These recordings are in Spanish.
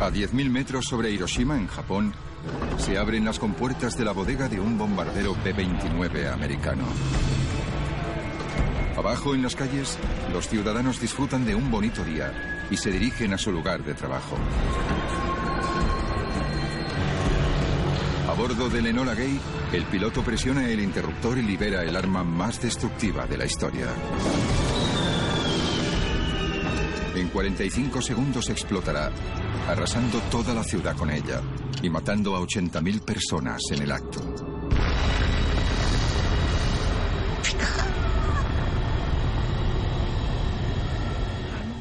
A 10.000 metros sobre Hiroshima, en Japón, se abren las compuertas de la bodega de un bombardero B-29 americano. Abajo en las calles, los ciudadanos disfrutan de un bonito día y se dirigen a su lugar de trabajo. A bordo del Enola Gay, el piloto presiona el interruptor y libera el arma más destructiva de la historia. En 45 segundos explotará, arrasando toda la ciudad con ella y matando a 80.000 personas en el acto.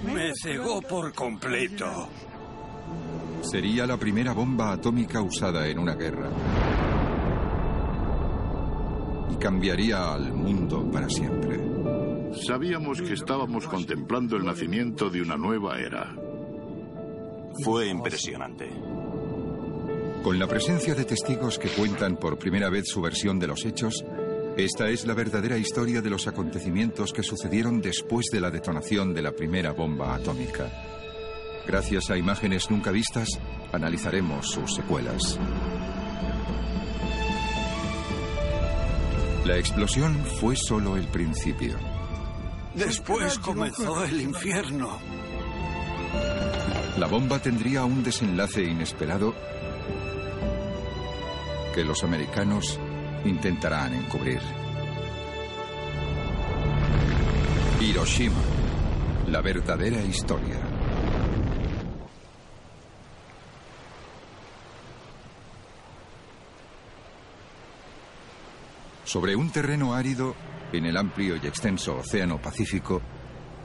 Me cegó por completo. Sería la primera bomba atómica usada en una guerra. Y cambiaría al mundo para siempre. Sabíamos que estábamos contemplando el nacimiento de una nueva era. Fue impresionante. Con la presencia de testigos que cuentan por primera vez su versión de los hechos, esta es la verdadera historia de los acontecimientos que sucedieron después de la detonación de la primera bomba atómica. Gracias a imágenes nunca vistas, analizaremos sus secuelas. La explosión fue solo el principio. Después comenzó el infierno. La bomba tendría un desenlace inesperado que los americanos intentarán encubrir. Hiroshima, la verdadera historia. Sobre un terreno árido, en el amplio y extenso Océano Pacífico,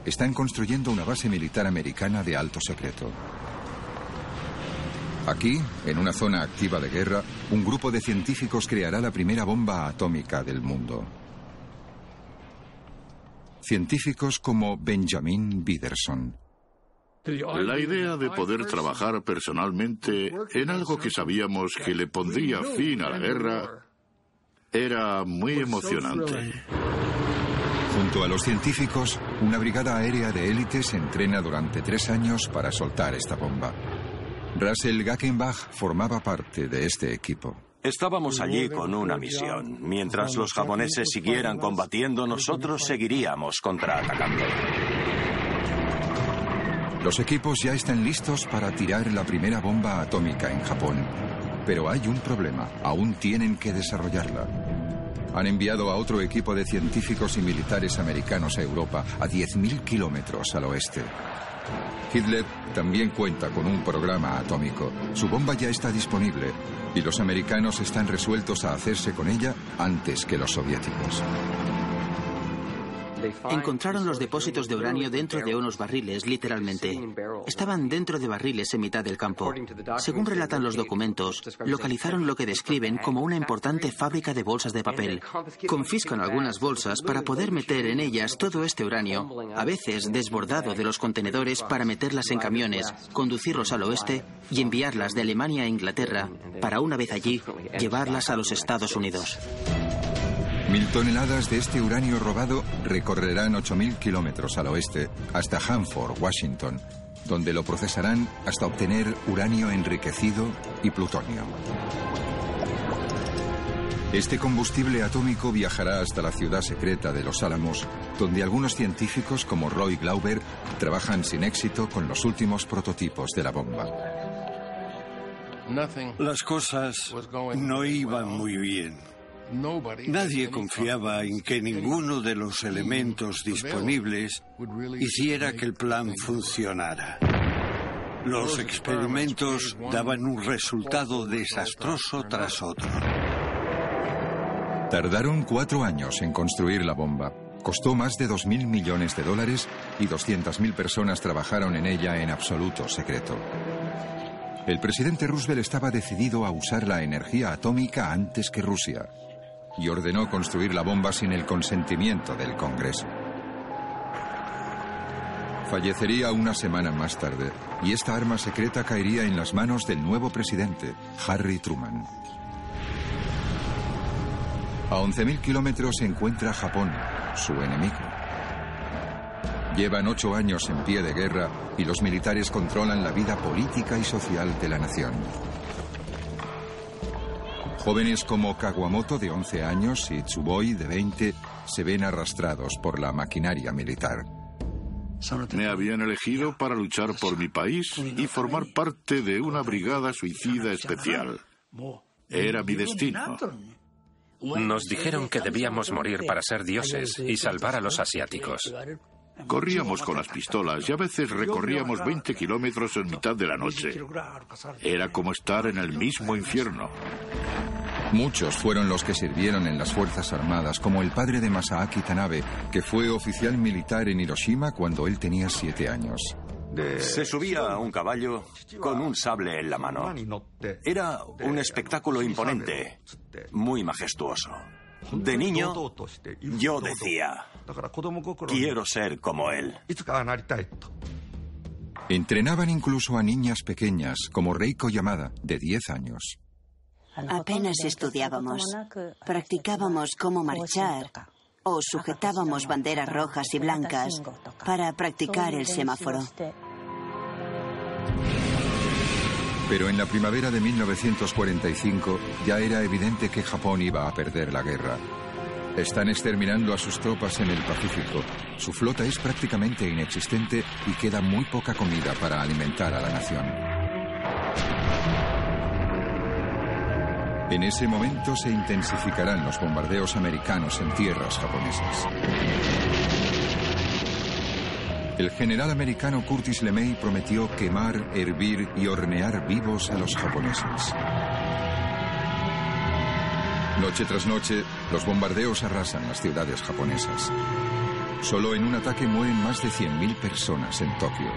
están construyendo una base militar americana de alto secreto. Aquí, en una zona activa de guerra, un grupo de científicos creará la primera bomba atómica del mundo. Científicos como Benjamin Biderson. La idea de poder trabajar personalmente en algo que sabíamos que le pondría fin a la guerra era muy emocionante. Junto a los científicos, una brigada aérea de élite se entrena durante tres años para soltar esta bomba. Russell Gackenbach formaba parte de este equipo. Estábamos allí con una misión. Mientras los japoneses siguieran combatiendo, nosotros seguiríamos contraatacando. Los equipos ya están listos para tirar la primera bomba atómica en Japón. Pero hay un problema. Aún tienen que desarrollarla. Han enviado a otro equipo de científicos y militares americanos a Europa, a 10.000 kilómetros al oeste. Hitler también cuenta con un programa atómico. Su bomba ya está disponible y los americanos están resueltos a hacerse con ella antes que los soviéticos. Encontraron los depósitos de uranio dentro de unos barriles, literalmente. Estaban dentro de barriles en mitad del campo. Según relatan los documentos, localizaron lo que describen como una importante fábrica de bolsas de papel. Confiscan algunas bolsas para poder meter en ellas todo este uranio, a veces desbordado de los contenedores para meterlas en camiones, conducirlos al oeste y enviarlas de Alemania a Inglaterra para una vez allí llevarlas a los Estados Unidos. Mil toneladas de este uranio robado recorrerán 8.000 kilómetros al oeste hasta Hanford, Washington, donde lo procesarán hasta obtener uranio enriquecido y plutonio. Este combustible atómico viajará hasta la ciudad secreta de Los Álamos, donde algunos científicos como Roy Glauber trabajan sin éxito con los últimos prototipos de la bomba. Las cosas no iban muy bien. Nadie confiaba en que ninguno de los elementos disponibles hiciera que el plan funcionara. Los experimentos daban un resultado desastroso tras otro. Tardaron cuatro años en construir la bomba. Costó más de 2.000 millones de dólares y 200.000 personas trabajaron en ella en absoluto secreto. El presidente Roosevelt estaba decidido a usar la energía atómica antes que Rusia y ordenó construir la bomba sin el consentimiento del Congreso. Fallecería una semana más tarde y esta arma secreta caería en las manos del nuevo presidente, Harry Truman. A 11.000 kilómetros se encuentra Japón, su enemigo. Llevan ocho años en pie de guerra y los militares controlan la vida política y social de la nación. Jóvenes como Kawamoto de 11 años y Tsuboi de 20 se ven arrastrados por la maquinaria militar. Me habían elegido para luchar por mi país y formar parte de una brigada suicida especial. Era mi destino. Nos dijeron que debíamos morir para ser dioses y salvar a los asiáticos. Corríamos con las pistolas y a veces recorríamos 20 kilómetros en mitad de la noche. Era como estar en el mismo infierno. Muchos fueron los que sirvieron en las Fuerzas Armadas, como el padre de Masaaki Tanabe, que fue oficial militar en Hiroshima cuando él tenía siete años. Se subía a un caballo con un sable en la mano. Era un espectáculo imponente, muy majestuoso. De niño, yo decía, quiero ser como él. Entrenaban incluso a niñas pequeñas, como Reiko Yamada, de 10 años. Apenas estudiábamos. Practicábamos cómo marchar o sujetábamos banderas rojas y blancas para practicar el semáforo. Pero en la primavera de 1945 ya era evidente que Japón iba a perder la guerra. Están exterminando a sus tropas en el Pacífico. Su flota es prácticamente inexistente y queda muy poca comida para alimentar a la nación. En ese momento se intensificarán los bombardeos americanos en tierras japonesas. El general americano Curtis LeMay prometió quemar, hervir y hornear vivos a los japoneses. Noche tras noche, los bombardeos arrasan las ciudades japonesas. Solo en un ataque mueren más de 100.000 personas en Tokio.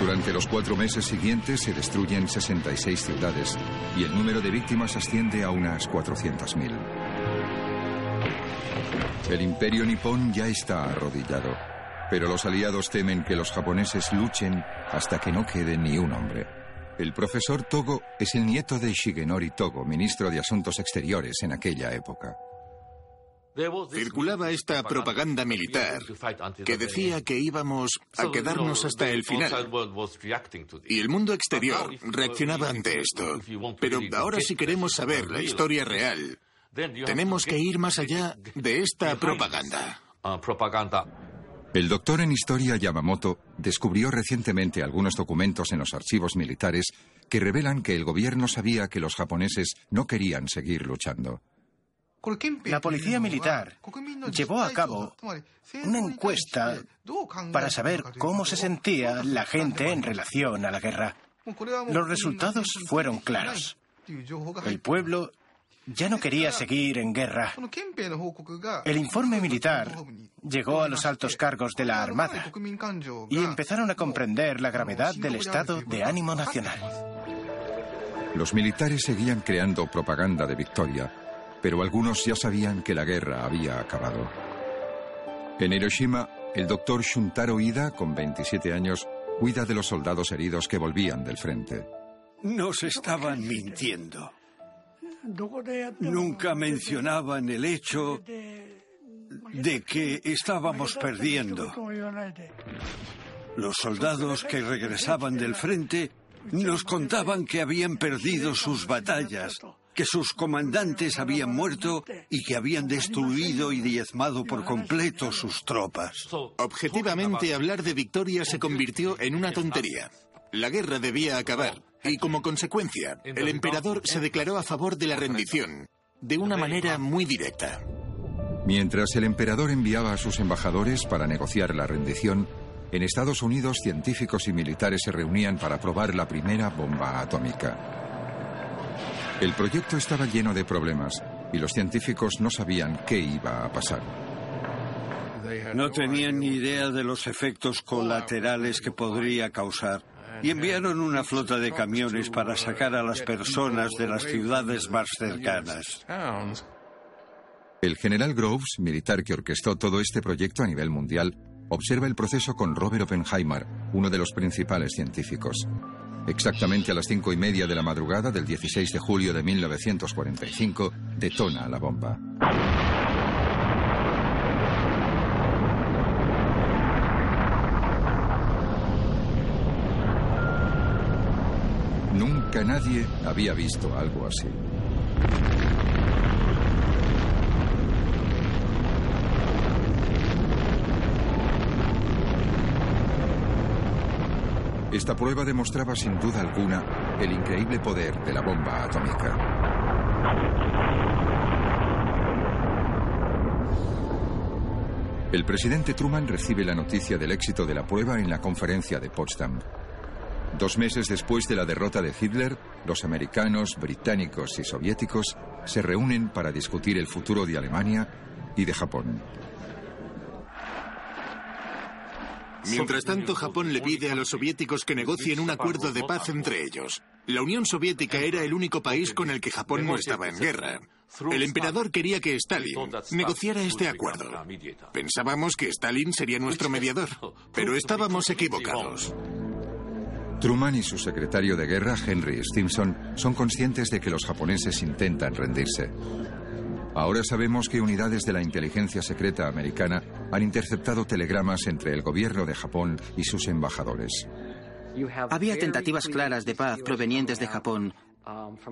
Durante los cuatro meses siguientes se destruyen 66 ciudades y el número de víctimas asciende a unas 400.000. El imperio nipón ya está arrodillado, pero los aliados temen que los japoneses luchen hasta que no quede ni un hombre. El profesor Togo es el nieto de Shigenori Togo, ministro de Asuntos Exteriores en aquella época. Circulaba esta propaganda militar que decía que íbamos a quedarnos hasta el final. Y el mundo exterior reaccionaba ante esto. Pero ahora si queremos saber la historia real, tenemos que ir más allá de esta propaganda. El doctor en historia Yamamoto descubrió recientemente algunos documentos en los archivos militares que revelan que el gobierno sabía que los japoneses no querían seguir luchando. La policía militar llevó a cabo una encuesta para saber cómo se sentía la gente en relación a la guerra. Los resultados fueron claros. El pueblo ya no quería seguir en guerra. El informe militar llegó a los altos cargos de la Armada y empezaron a comprender la gravedad del estado de ánimo nacional. Los militares seguían creando propaganda de victoria, pero algunos ya sabían que la guerra había acabado. En Hiroshima, el doctor Shuntaro Ida, con 27 años, cuida de los soldados heridos que volvían del frente. Nos estaban mintiendo. Nunca mencionaban el hecho de que estábamos perdiendo. Los soldados que regresaban del frente nos contaban que habían perdido sus batallas, que sus comandantes habían muerto y que habían destruido y diezmado por completo sus tropas. Objetivamente, hablar de victoria se convirtió en una tontería. La guerra debía acabar. Y como consecuencia, el emperador se declaró a favor de la rendición, de una manera muy directa. Mientras el emperador enviaba a sus embajadores para negociar la rendición, en Estados Unidos científicos y militares se reunían para probar la primera bomba atómica. El proyecto estaba lleno de problemas y los científicos no sabían qué iba a pasar. No tenían ni idea de los efectos colaterales que podría causar y enviaron una flota de camiones para sacar a las personas de las ciudades más cercanas. El general Groves, militar que orquestó todo este proyecto a nivel mundial, observa el proceso con Robert Oppenheimer, uno de los principales científicos. Exactamente a las cinco y media de la madrugada del 16 de julio de 1945, detona la bomba. Nunca nadie había visto algo así. Esta prueba demostraba sin duda alguna el increíble poder de la bomba atómica. El presidente Truman recibe la noticia del éxito de la prueba en la conferencia de Potsdam. Dos meses después de la derrota de Hitler, los americanos, británicos y soviéticos se reúnen para discutir el futuro de Alemania y de Japón. Mientras tanto, Japón le pide a los soviéticos que negocien un acuerdo de paz entre ellos. La Unión Soviética era el único país con el que Japón no estaba en guerra. El emperador quería que Stalin negociara este acuerdo. Pensábamos que Stalin sería nuestro mediador, pero estábamos equivocados. Truman y su secretario de guerra, Henry Stimson, son conscientes de que los japoneses intentan rendirse. Ahora sabemos que unidades de la inteligencia secreta americana han interceptado telegramas entre el gobierno de Japón y sus embajadores. Había tentativas claras de paz provenientes de Japón,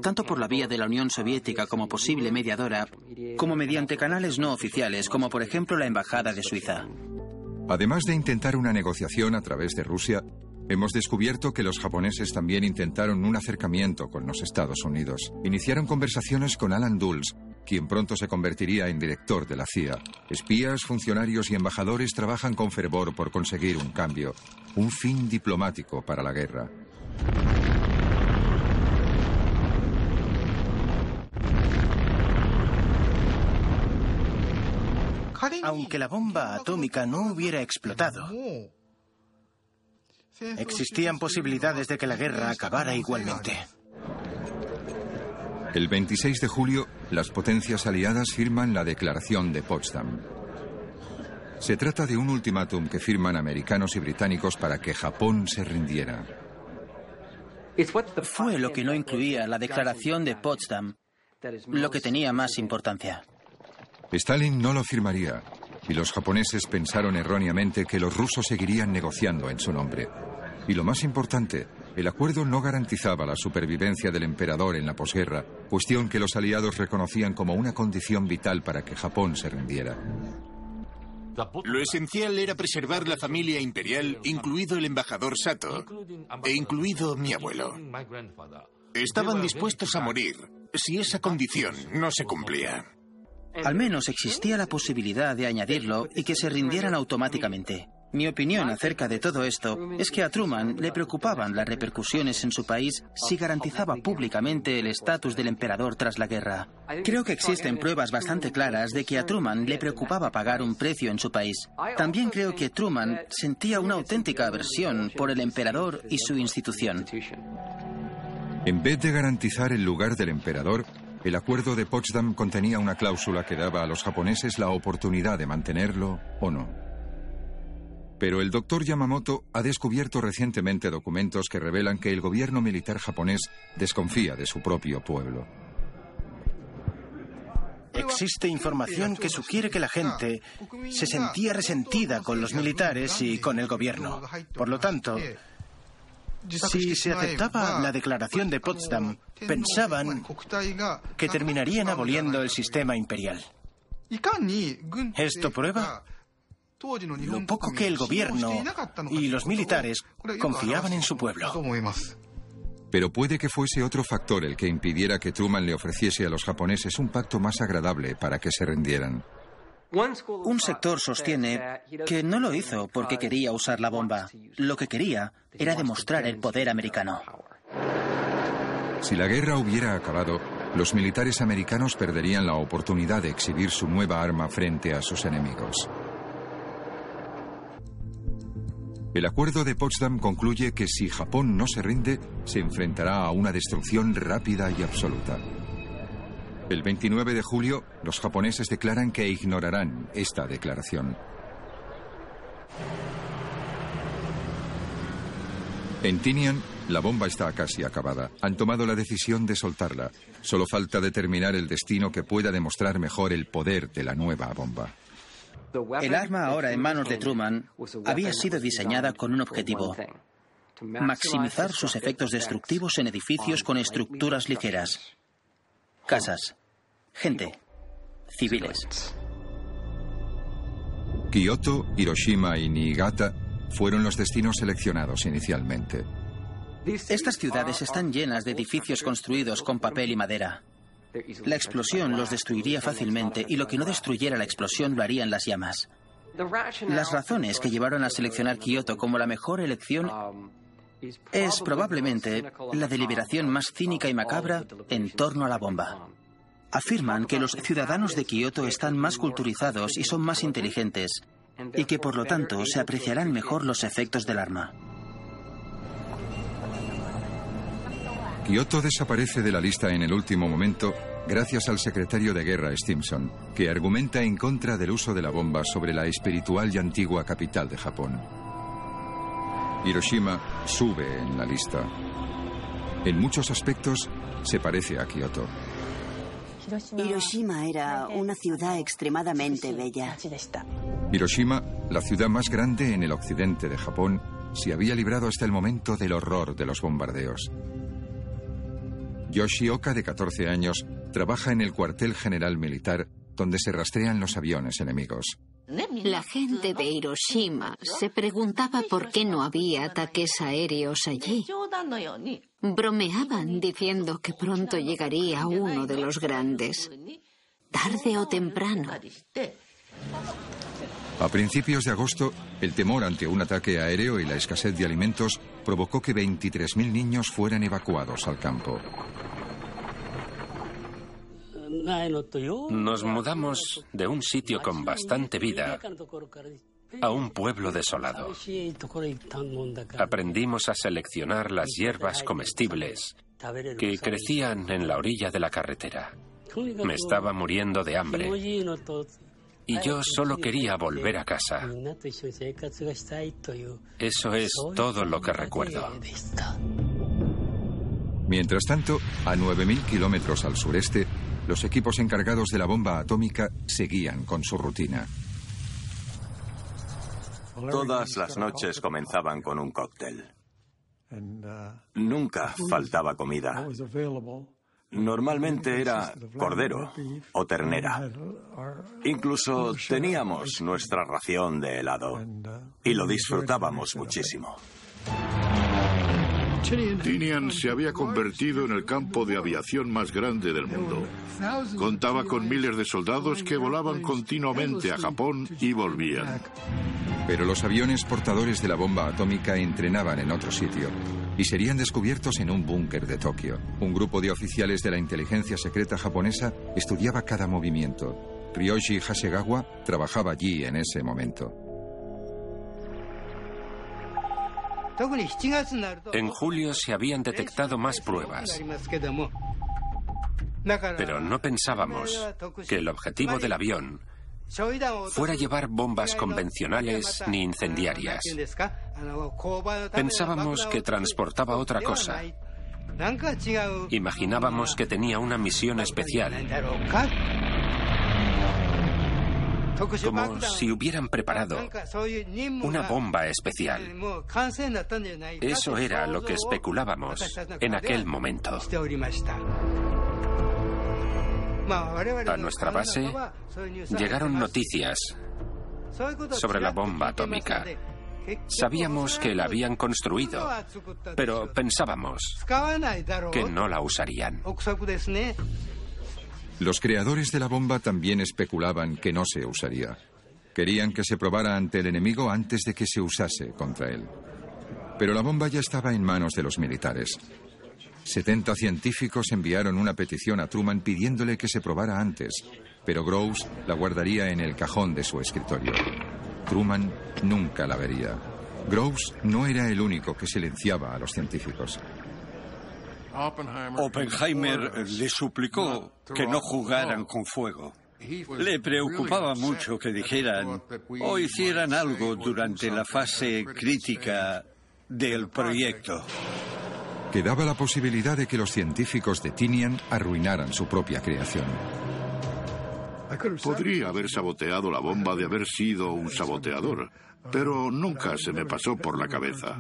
tanto por la vía de la Unión Soviética como posible mediadora, como mediante canales no oficiales, como por ejemplo la Embajada de Suiza. Además de intentar una negociación a través de Rusia, hemos descubierto que los japoneses también intentaron un acercamiento con los Estados Unidos. Iniciaron conversaciones con Alan Dulles, quien pronto se convertiría en director de la CIA. Espías, funcionarios y embajadores trabajan con fervor por conseguir un cambio, un fin diplomático para la guerra. Aunque la bomba atómica no hubiera explotado, existían posibilidades de que la guerra acabara igualmente. El 26 de julio, las potencias aliadas firman la Declaración de Potsdam. Se trata de un ultimátum que firman americanos y británicos para que Japón se rindiera. Fue lo que no incluía la Declaración de Potsdam lo que tenía más importancia. Stalin no lo firmaría y los japoneses pensaron erróneamente que los rusos seguirían negociando en su nombre. Y lo más importante, el acuerdo no garantizaba la supervivencia del emperador en la posguerra, cuestión que los aliados reconocían como una condición vital para que Japón se rindiera. Lo esencial era preservar la familia imperial, incluido el embajador Sato, e incluido mi abuelo. Estaban dispuestos a morir si esa condición no se cumplía. Al menos existía la posibilidad de añadirlo y que se rindieran automáticamente. Mi opinión acerca de todo esto es que a Truman le preocupaban las repercusiones en su país si garantizaba públicamente el estatus del emperador tras la guerra. Creo que existen pruebas bastante claras de que a Truman le preocupaba pagar un precio en su país. También creo que Truman sentía una auténtica aversión por el emperador y su institución. En vez de garantizar el lugar del emperador, el acuerdo de Potsdam contenía una cláusula que daba a los japoneses la oportunidad de mantenerlo o no. Pero el doctor Yamamoto ha descubierto recientemente documentos que revelan que el gobierno militar japonés desconfía de su propio pueblo. Existe información que sugiere que la gente se sentía resentida con los militares y con el gobierno. Por lo tanto, si se aceptaba la declaración de Potsdam, pensaban que terminarían aboliendo el sistema imperial. Esto prueba lo poco que el gobierno y los militares confiaban en su pueblo. Pero puede que fuese otro factor el que impidiera que Truman le ofreciese a los japoneses un pacto más agradable para que se rindieran. Un sector sostiene que no lo hizo porque quería usar la bomba. Lo que quería era demostrar el poder americano. Si la guerra hubiera acabado, los militares americanos perderían la oportunidad de exhibir su nueva arma frente a sus enemigos. El acuerdo de Potsdam concluye que si Japón no se rinde, se enfrentará a una destrucción rápida y absoluta. El 29 de julio, los japoneses declaran que ignorarán esta declaración. En Tinian, la bomba está casi acabada. Han tomado la decisión de soltarla. Solo falta determinar el destino que pueda demostrar mejor el poder de la nueva bomba. El arma ahora en manos de Truman había sido diseñada con un objetivo, maximizar sus efectos destructivos en edificios con estructuras ligeras. Casas, gente, civiles. Kioto, Hiroshima y Niigata fueron los destinos seleccionados inicialmente. Estas ciudades están llenas de edificios construidos con papel y madera. La explosión los destruiría fácilmente y lo que no destruyera la explosión lo harían las llamas. Las razones que llevaron a seleccionar Kioto como la mejor elección es probablemente la deliberación más cínica y macabra en torno a la bomba. Afirman que los ciudadanos de Kioto están más culturizados y son más inteligentes y que por lo tanto se apreciarán mejor los efectos del arma. Kioto desaparece de la lista en el último momento gracias al secretario de guerra Stimson, que argumenta en contra del uso de la bomba sobre la espiritual y antigua capital de Japón. Hiroshima sube en la lista. En muchos aspectos se parece a Kioto. Hiroshima era una ciudad extremadamente bella. Hiroshima, la ciudad más grande en el occidente de Japón, se había librado hasta el momento del horror de los bombardeos. Yoshioka, de 14 años, trabaja en el cuartel general militar donde se rastrean los aviones enemigos. La gente de Hiroshima se preguntaba por qué no había ataques aéreos allí. Bromeaban diciendo que pronto llegaría uno de los grandes, tarde o temprano. A principios de agosto, el temor ante un ataque aéreo y la escasez de alimentos provocó que 23.000 niños fueran evacuados al campo. Nos mudamos de un sitio con bastante vida a un pueblo desolado. Aprendimos a seleccionar las hierbas comestibles que crecían en la orilla de la carretera. Me estaba muriendo de hambre y yo solo quería volver a casa. Eso es todo lo que recuerdo. Mientras tanto, a 9.000 kilómetros al sureste, los equipos encargados de la bomba atómica seguían con su rutina. Todas las noches comenzaban con un cóctel. Nunca faltaba comida. Normalmente era cordero o ternera. Incluso teníamos nuestra ración de helado y lo disfrutábamos muchísimo. Tinian se había convertido en el campo de aviación más grande del mundo. Contaba con miles de soldados que volaban continuamente a Japón y volvían. Pero los aviones portadores de la bomba atómica entrenaban en otro sitio y serían descubiertos en un búnker de Tokio. Un grupo de oficiales de la inteligencia secreta japonesa estudiaba cada movimiento. Ryoshi Hasegawa trabajaba allí en ese momento. En julio se habían detectado más pruebas. Pero no pensábamos que el objetivo del avión fuera llevar bombas convencionales ni incendiarias. Pensábamos que transportaba otra cosa. Imaginábamos que tenía una misión especial. Como si hubieran preparado una bomba especial. Eso era lo que especulábamos en aquel momento. A nuestra base llegaron noticias sobre la bomba atómica. Sabíamos que la habían construido, pero pensábamos que no la usarían. Los creadores de la bomba también especulaban que no se usaría. Querían que se probara ante el enemigo antes de que se usase contra él. Pero la bomba ya estaba en manos de los militares. 70 científicos enviaron una petición a Truman pidiéndole que se probara antes, pero Groves la guardaría en el cajón de su escritorio. Truman nunca la vería. Groves no era el único que silenciaba a los científicos. Oppenheimer le suplicó que no jugaran con fuego. Le preocupaba mucho que dijeran o hicieran algo durante la fase crítica del proyecto. Quedaba la posibilidad de que los científicos de Tinian arruinaran su propia creación. Podría haber saboteado la bomba de haber sido un saboteador, pero nunca se me pasó por la cabeza.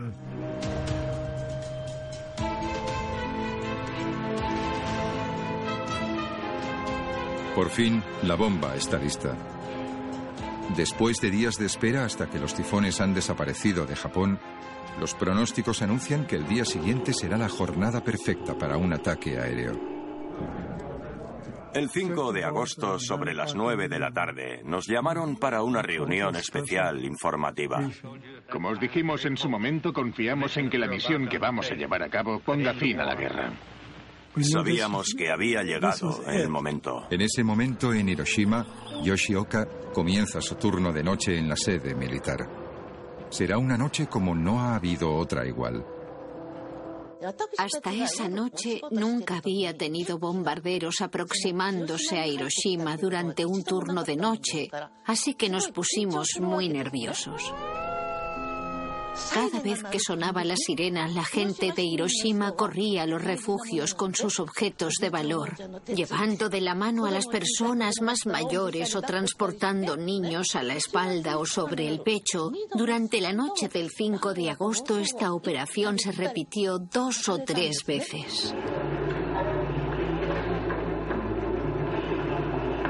Por fin, la bomba está lista. Después de días de espera hasta que los tifones han desaparecido de Japón, los pronósticos anuncian que el día siguiente será la jornada perfecta para un ataque aéreo. El 5 de agosto, sobre las 9 de la tarde, nos llamaron para una reunión especial informativa. Como os dijimos en su momento, confiamos en que la misión que vamos a llevar a cabo ponga fin a la guerra. Sabíamos que había llegado el momento. En ese momento, en Hiroshima, Yoshioka comienza su turno de noche en la sede militar. Será una noche como no ha habido otra igual. Hasta esa noche nunca había tenido bombarderos aproximándose a Hiroshima durante un turno de noche, así que nos pusimos muy nerviosos. Cada vez que sonaba la sirena, la gente de Hiroshima corría a los refugios con sus objetos de valor, llevando de la mano a las personas más mayores o transportando niños a la espalda o sobre el pecho. Durante la noche del 5 de agosto esta operación se repitió dos o tres veces.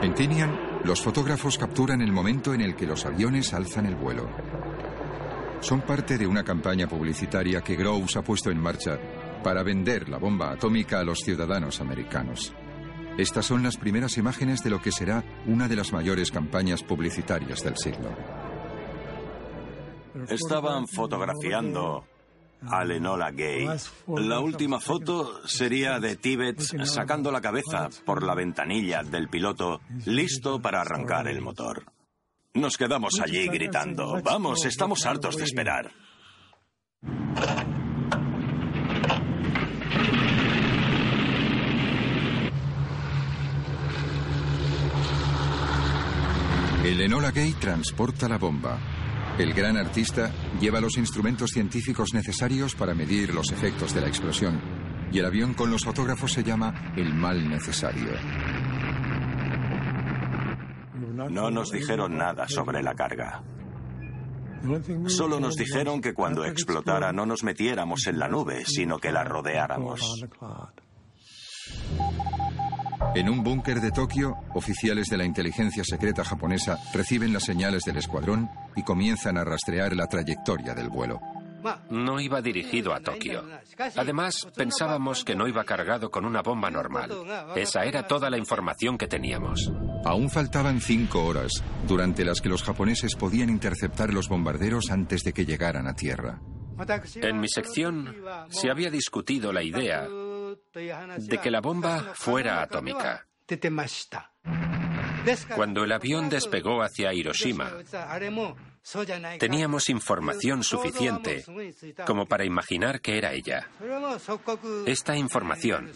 En Tinian, los fotógrafos capturan el momento en el que los aviones alzan el vuelo son parte de una campaña publicitaria que Groves ha puesto en marcha para vender la bomba atómica a los ciudadanos americanos. Estas son las primeras imágenes de lo que será una de las mayores campañas publicitarias del siglo. Estaban fotografiando a Lenola Gay. La última foto sería de Tibet sacando la cabeza por la ventanilla del piloto, listo para arrancar el motor. Nos quedamos allí gritando, vamos, estamos hartos de esperar. El Enola Gay transporta la bomba. El gran artista lleva los instrumentos científicos necesarios para medir los efectos de la explosión. Y el avión con los fotógrafos se llama el mal necesario. No nos dijeron nada sobre la carga. Solo nos dijeron que cuando explotara no nos metiéramos en la nube, sino que la rodeáramos. En un búnker de Tokio, oficiales de la inteligencia secreta japonesa reciben las señales del escuadrón y comienzan a rastrear la trayectoria del vuelo. No iba dirigido a Tokio. Además, pensábamos que no iba cargado con una bomba normal. Esa era toda la información que teníamos. Aún faltaban cinco horas, durante las que los japoneses podían interceptar los bombarderos antes de que llegaran a tierra. En mi sección se había discutido la idea de que la bomba fuera atómica. Cuando el avión despegó hacia Hiroshima, teníamos información suficiente como para imaginar que era ella. Esta información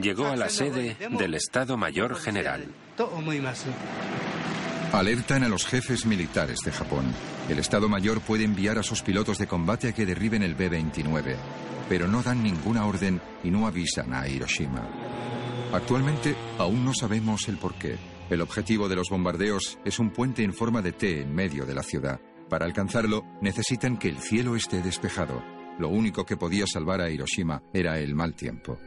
llegó a la sede del Estado Mayor General. Alertan a los jefes militares de Japón. El Estado Mayor puede enviar a sus pilotos de combate a que derriben el B-29, pero no dan ninguna orden y no avisan a Hiroshima. Actualmente aún no sabemos el porqué. El objetivo de los bombardeos es un puente en forma de T en medio de la ciudad. Para alcanzarlo necesitan que el cielo esté despejado. Lo único que podía salvar a Hiroshima era el mal tiempo.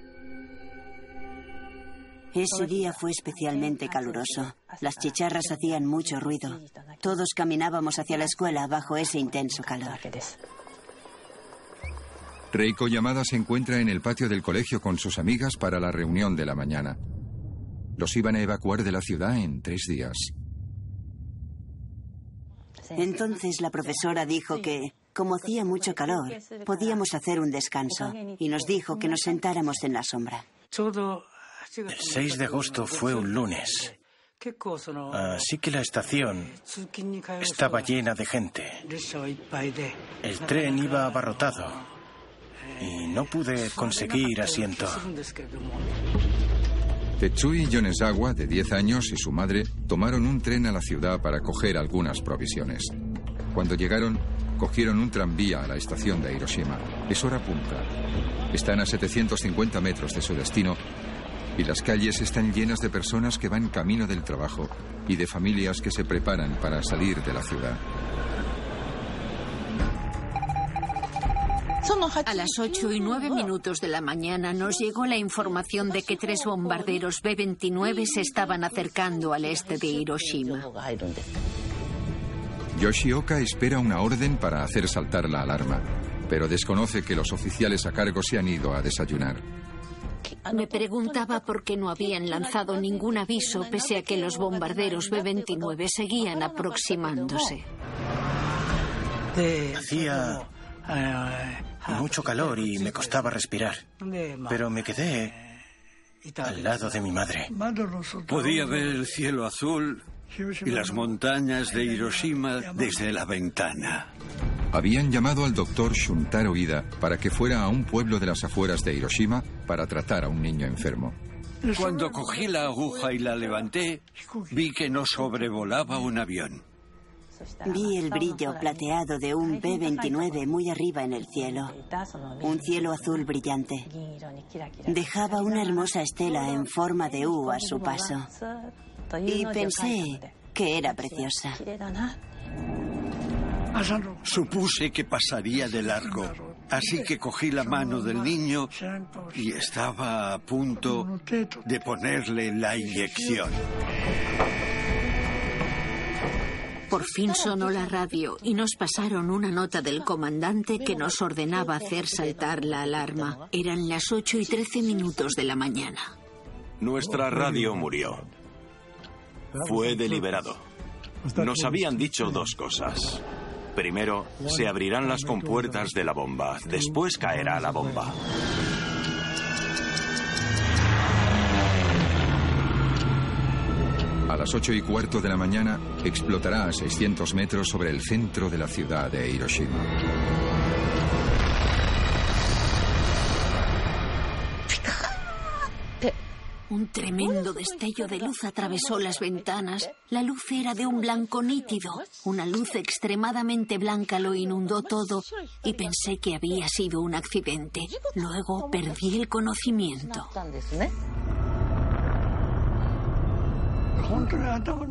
Ese día fue especialmente caluroso. Las chicharras hacían mucho ruido. Todos caminábamos hacia la escuela bajo ese intenso calor. Reiko Yamada se encuentra en el patio del colegio con sus amigas para la reunión de la mañana. Los iban a evacuar de la ciudad en tres días. Entonces la profesora dijo que, como hacía mucho calor, podíamos hacer un descanso y nos dijo que nos sentáramos en la sombra. El 6 de agosto fue un lunes. Así que la estación estaba llena de gente. El tren iba abarrotado y no pude conseguir asiento. Tetsui Yonezawa, de 10 años, y su madre tomaron un tren a la ciudad para coger algunas provisiones. Cuando llegaron, cogieron un tranvía a la estación de Hiroshima. Es hora punta. Están a 750 metros de su destino y las calles están llenas de personas que van camino del trabajo y de familias que se preparan para salir de la ciudad. A las 8 y 9 minutos de la mañana nos llegó la información de que tres bombarderos B-29 se estaban acercando al este de Hiroshima. Yoshioka espera una orden para hacer saltar la alarma, pero desconoce que los oficiales a cargo se han ido a desayunar. Me preguntaba por qué no habían lanzado ningún aviso pese a que los bombarderos B-29 seguían aproximándose. Hacía mucho calor y me costaba respirar, pero me quedé al lado de mi madre. Podía ver el cielo azul y las montañas de Hiroshima desde la ventana. Habían llamado al doctor Shuntaro Ida para que fuera a un pueblo de las afueras de Hiroshima para tratar a un niño enfermo. Cuando cogí la aguja y la levanté, vi que no sobrevolaba un avión. Vi el brillo plateado de un B-29 muy arriba en el cielo. Un cielo azul brillante. Dejaba una hermosa estela en forma de U a su paso. Y pensé que era preciosa. Supuse que pasaría de largo, así que cogí la mano del niño y estaba a punto de ponerle la inyección. Por fin sonó la radio y nos pasaron una nota del comandante que nos ordenaba hacer saltar la alarma. Eran las 8 y 13 minutos de la mañana. Nuestra radio murió. Fue deliberado. Nos habían dicho dos cosas. Primero, se abrirán las compuertas de la bomba. Después caerá la bomba. A las ocho y cuarto de la mañana explotará a 600 metros sobre el centro de la ciudad de Hiroshima. Un tremendo destello de luz atravesó las ventanas. La luz era de un blanco nítido. Una luz extremadamente blanca lo inundó todo y pensé que había sido un accidente. Luego perdí el conocimiento.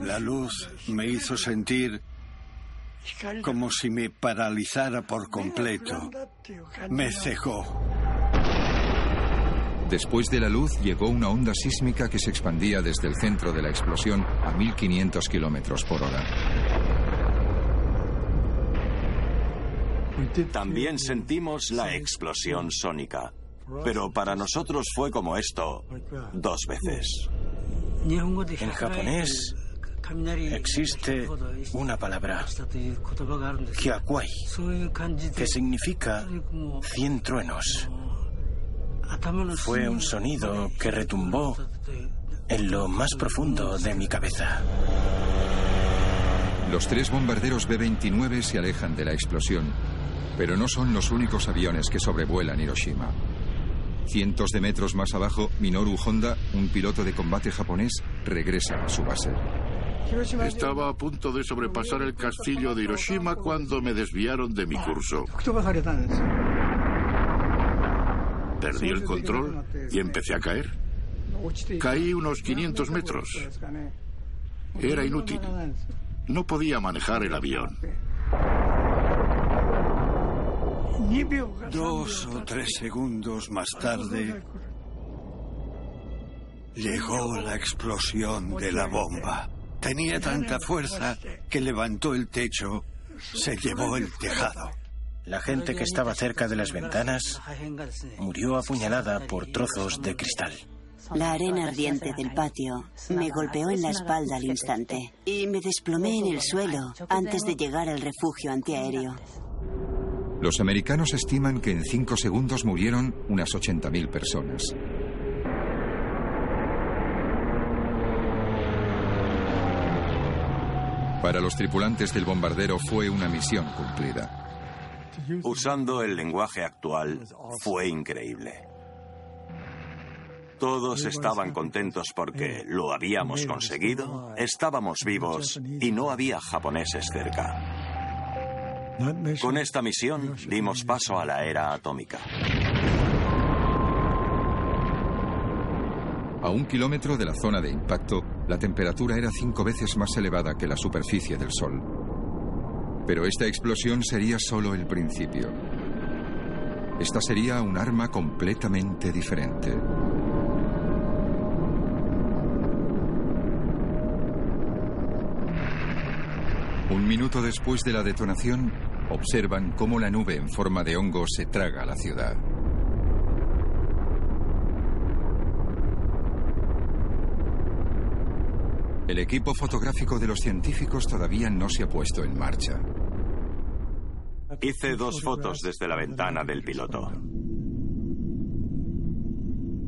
La luz me hizo sentir como si me paralizara por completo. Me cejó. Después de la luz llegó una onda sísmica que se expandía desde el centro de la explosión a 1500 kilómetros por hora. También sentimos la explosión sónica, pero para nosotros fue como esto dos veces. En japonés existe una palabra, kiakwai, que significa cien truenos. Fue un sonido que retumbó en lo más profundo de mi cabeza. Los tres bombarderos B-29 se alejan de la explosión, pero no son los únicos aviones que sobrevuelan Hiroshima. Cientos de metros más abajo, Minoru Honda, un piloto de combate japonés, regresa a su base. Estaba a punto de sobrepasar el castillo de Hiroshima cuando me desviaron de mi curso. Perdí el control y empecé a caer. Caí unos 500 metros. Era inútil. No podía manejar el avión. Dos o tres segundos más tarde llegó la explosión de la bomba. Tenía tanta fuerza que levantó el techo, se llevó el tejado. La gente que estaba cerca de las ventanas murió apuñalada por trozos de cristal. La arena ardiente del patio me golpeó en la espalda al instante y me desplomé en el suelo antes de llegar al refugio antiaéreo. Los americanos estiman que en cinco segundos murieron unas 80.000 personas. Para los tripulantes del bombardero fue una misión cumplida. Usando el lenguaje actual, fue increíble. Todos estaban contentos porque lo habíamos conseguido, estábamos vivos y no había japoneses cerca. Con esta misión dimos paso a la era atómica. A un kilómetro de la zona de impacto, la temperatura era cinco veces más elevada que la superficie del Sol. Pero esta explosión sería solo el principio. esta sería un arma completamente diferente. Un minuto después de la detonación, observan cómo la nube en forma de hongo se traga la ciudad. El equipo fotográfico de los científicos todavía no se ha puesto en marcha. Hice dos fotos desde la ventana del piloto.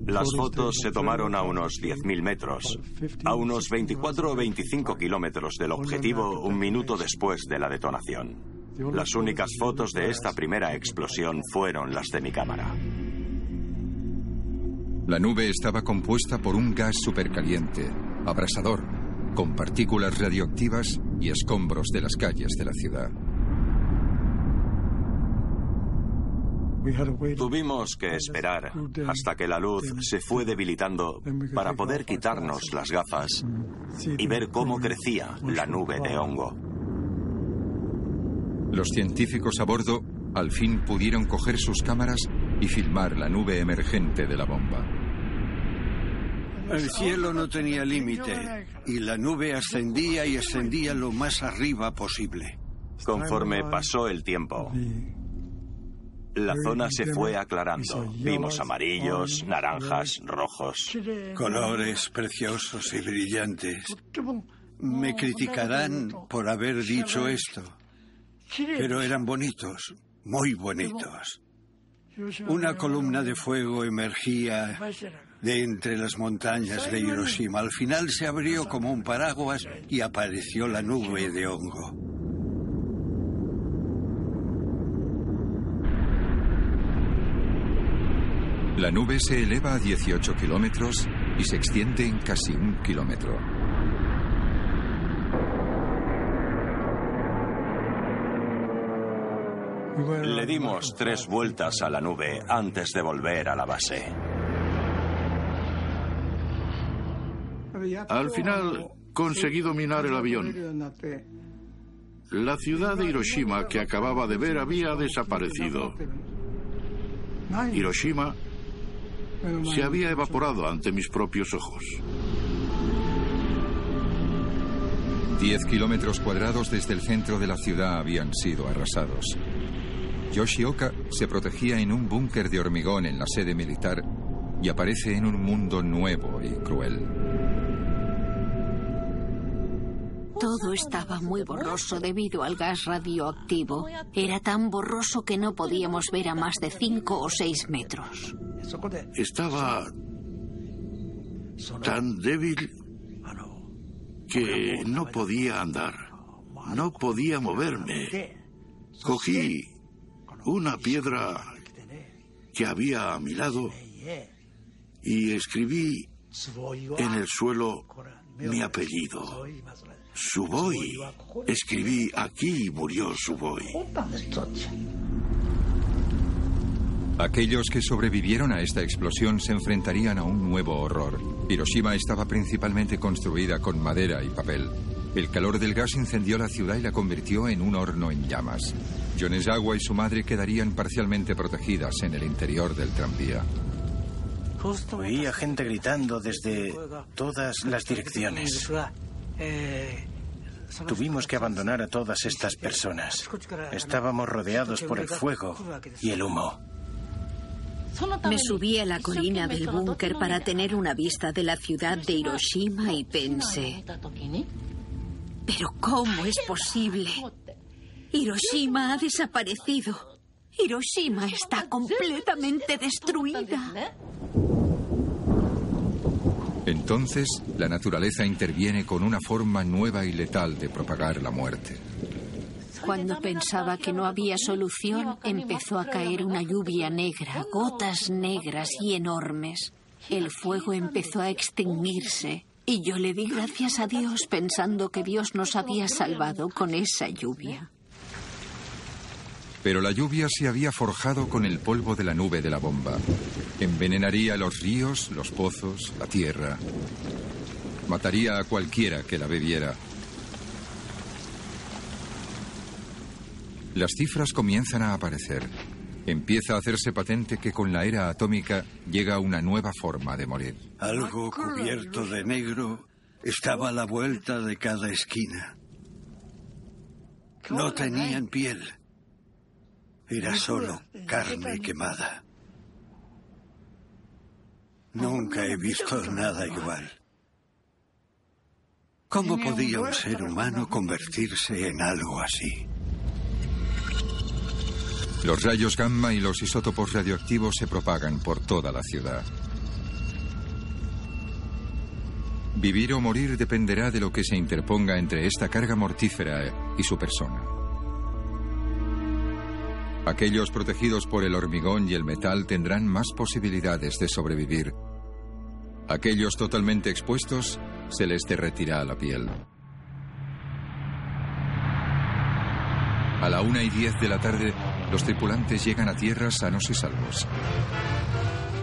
Las fotos se tomaron a unos 10.000 metros, a unos 24 o 25 kilómetros del objetivo un minuto después de la detonación. Las únicas fotos de esta primera explosión fueron las de mi cámara. La nube estaba compuesta por un gas supercaliente, abrasador, con partículas radioactivas y escombros de las calles de la ciudad. Tuvimos que esperar hasta que la luz se fue debilitando para poder quitarnos las gafas y ver cómo crecía la nube de hongo. Los científicos a bordo al fin pudieron coger sus cámaras y filmar la nube emergente de la bomba. El cielo no tenía límite y la nube ascendía y ascendía lo más arriba posible. Conforme pasó el tiempo, la zona se fue aclarando. Vimos amarillos, naranjas, rojos. Colores preciosos y brillantes. Me criticarán por haber dicho esto, pero eran bonitos, muy bonitos. Una columna de fuego emergía de entre las montañas de Hiroshima. Al final se abrió como un paraguas y apareció la nube de hongo. La nube se eleva a 18 kilómetros y se extiende en casi un kilómetro. Le dimos tres vueltas a la nube antes de volver a la base. Al final conseguí dominar el avión. La ciudad de Hiroshima que acababa de ver había desaparecido. Hiroshima se había evaporado ante mis propios ojos. Diez kilómetros cuadrados desde el centro de la ciudad habían sido arrasados. Yoshioka se protegía en un búnker de hormigón en la sede militar y aparece en un mundo nuevo y cruel. Todo estaba muy borroso debido al gas radioactivo. Era tan borroso que no podíamos ver a más de cinco o seis metros. Estaba tan débil que no podía andar, no podía moverme. Cogí una piedra que había a mi lado y escribí en el suelo mi apellido. Suboy. Escribí aquí y murió Suboy. Aquellos que sobrevivieron a esta explosión se enfrentarían a un nuevo horror. Hiroshima estaba principalmente construida con madera y papel. El calor del gas incendió la ciudad y la convirtió en un horno en llamas. Yonezawa y su madre quedarían parcialmente protegidas en el interior del tranvía. Oía gente gritando desde todas las direcciones. Tuvimos que abandonar a todas estas personas. Estábamos rodeados por el fuego y el humo. Me subí a la colina del búnker para tener una vista de la ciudad de Hiroshima y pensé, pero ¿cómo es posible? Hiroshima ha desaparecido. Hiroshima está completamente destruida. Entonces, la naturaleza interviene con una forma nueva y letal de propagar la muerte. Cuando pensaba que no había solución, empezó a caer una lluvia negra, gotas negras y enormes. El fuego empezó a extinguirse y yo le di gracias a Dios pensando que Dios nos había salvado con esa lluvia. Pero la lluvia se había forjado con el polvo de la nube de la bomba. Envenenaría los ríos, los pozos, la tierra. Mataría a cualquiera que la bebiera. Las cifras comienzan a aparecer. Empieza a hacerse patente que con la era atómica llega una nueva forma de morir. Algo cubierto de negro estaba a la vuelta de cada esquina. No tenían piel. Era solo carne quemada. Nunca he visto nada igual. ¿Cómo podía un ser humano convertirse en algo así? Los rayos gamma y los isótopos radioactivos se propagan por toda la ciudad. Vivir o morir dependerá de lo que se interponga entre esta carga mortífera y su persona. Aquellos protegidos por el hormigón y el metal tendrán más posibilidades de sobrevivir. Aquellos totalmente expuestos se les derretirá la piel. A la una y diez de la tarde, los tripulantes llegan a tierra sanos y salvos.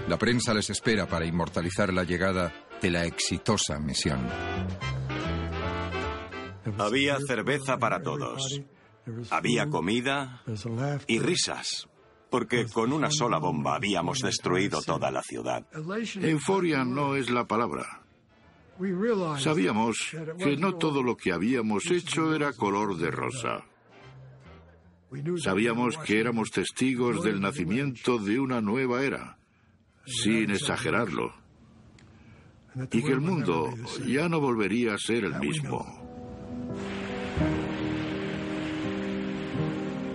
La prensa les espera para inmortalizar la llegada de la exitosa misión. Había cerveza para todos. Había comida y risas, porque con una sola bomba habíamos destruido toda la ciudad. Euforia no es la palabra. Sabíamos que no todo lo que habíamos hecho era color de rosa. Sabíamos que éramos testigos del nacimiento de una nueva era, sin exagerarlo, y que el mundo ya no volvería a ser el mismo.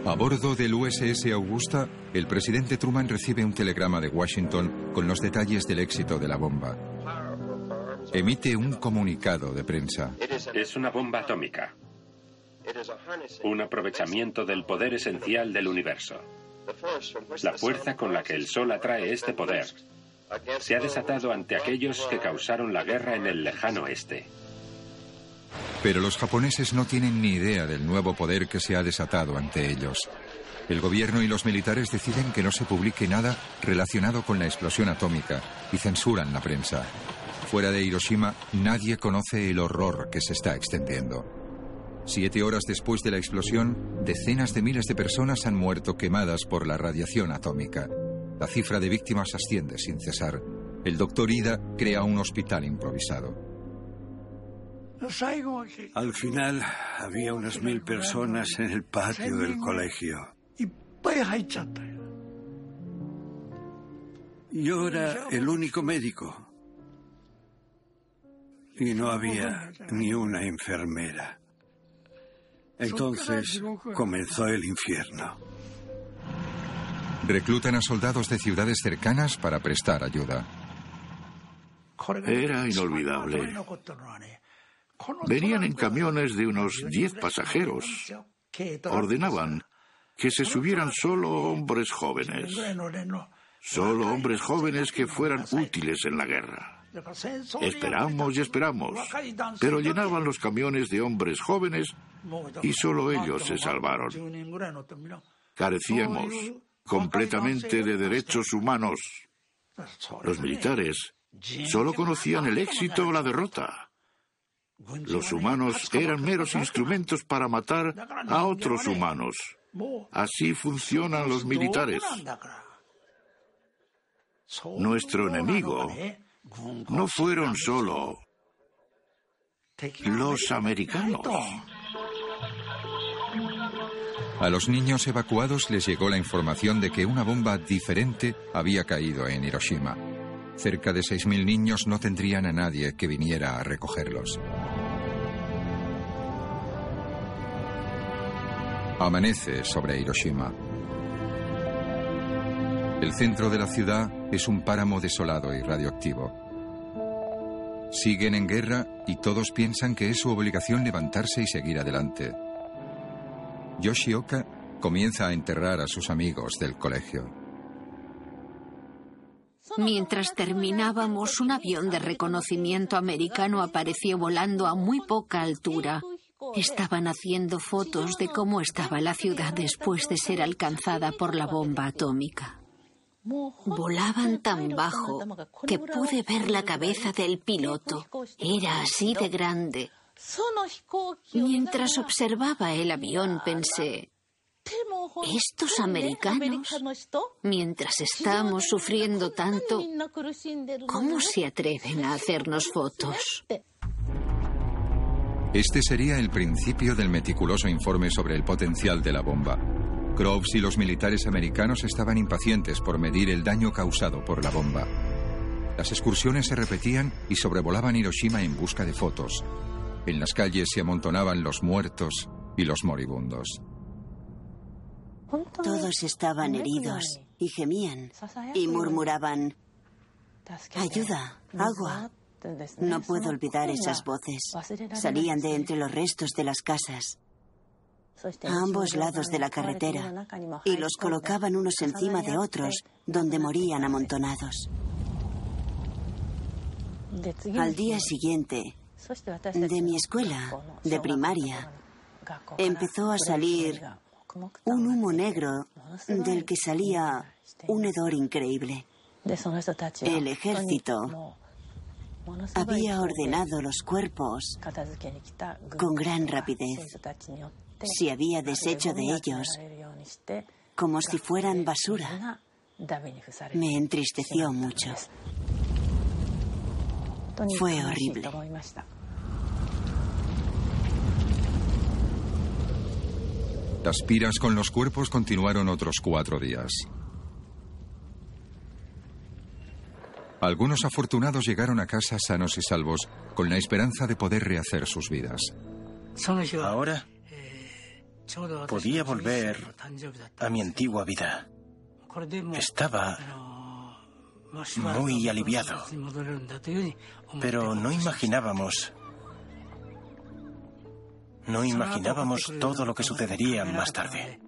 A bordo del USS Augusta, el presidente Truman recibe un telegrama de Washington con los detalles del éxito de la bomba. Emite un comunicado de prensa. Es una bomba atómica. Un aprovechamiento del poder esencial del universo. La fuerza con la que el Sol atrae este poder se ha desatado ante aquellos que causaron la guerra en el lejano oeste. Pero los japoneses no tienen ni idea del nuevo poder que se ha desatado ante ellos. El gobierno y los militares deciden que no se publique nada relacionado con la explosión atómica y censuran la prensa. Fuera de Hiroshima, nadie conoce el horror que se está extendiendo. Siete horas después de la explosión, decenas de miles de personas han muerto quemadas por la radiación atómica. La cifra de víctimas asciende sin cesar. El doctor Ida crea un hospital improvisado. Al final había unas mil personas en el patio del colegio. Yo era el único médico. Y no había ni una enfermera. Entonces comenzó el infierno. Reclutan a soldados de ciudades cercanas para prestar ayuda. Era inolvidable. Venían en camiones de unos diez pasajeros. Ordenaban que se subieran solo hombres jóvenes. Solo hombres jóvenes que fueran útiles en la guerra. Esperamos y esperamos, pero llenaban los camiones de hombres jóvenes y solo ellos se salvaron. Carecíamos completamente de derechos humanos. Los militares solo conocían el éxito o la derrota. Los humanos eran meros instrumentos para matar a otros humanos. Así funcionan los militares. Nuestro enemigo no fueron solo los americanos. A los niños evacuados les llegó la información de que una bomba diferente había caído en Hiroshima. Cerca de 6.000 niños no tendrían a nadie que viniera a recogerlos. Amanece sobre Hiroshima. El centro de la ciudad es un páramo desolado y radioactivo. Siguen en guerra y todos piensan que es su obligación levantarse y seguir adelante. Yoshioka comienza a enterrar a sus amigos del colegio. Mientras terminábamos, un avión de reconocimiento americano apareció volando a muy poca altura. Estaban haciendo fotos de cómo estaba la ciudad después de ser alcanzada por la bomba atómica. Volaban tan bajo que pude ver la cabeza del piloto. Era así de grande. Mientras observaba el avión pensé, Estos americanos, mientras estamos sufriendo tanto, ¿cómo se atreven a hacernos fotos? Este sería el principio del meticuloso informe sobre el potencial de la bomba. Groves y los militares americanos estaban impacientes por medir el daño causado por la bomba. Las excursiones se repetían y sobrevolaban Hiroshima en busca de fotos. En las calles se amontonaban los muertos y los moribundos. Todos estaban heridos y gemían y murmuraban, ayuda, agua. No puedo olvidar esas voces. Salían de entre los restos de las casas, a ambos lados de la carretera, y los colocaban unos encima de otros, donde morían amontonados. Al día siguiente, de mi escuela, de primaria, empezó a salir un humo negro del que salía un hedor increíble. El ejército había ordenado los cuerpos con gran rapidez. Se había deshecho de ellos como si fueran basura. Me entristeció mucho. Fue horrible. Las piras con los cuerpos continuaron otros cuatro días. Algunos afortunados llegaron a casa sanos y salvos con la esperanza de poder rehacer sus vidas. Ahora podía volver a mi antigua vida. Estaba muy aliviado, pero no imaginábamos no imaginábamos todo lo que sucedería más tarde.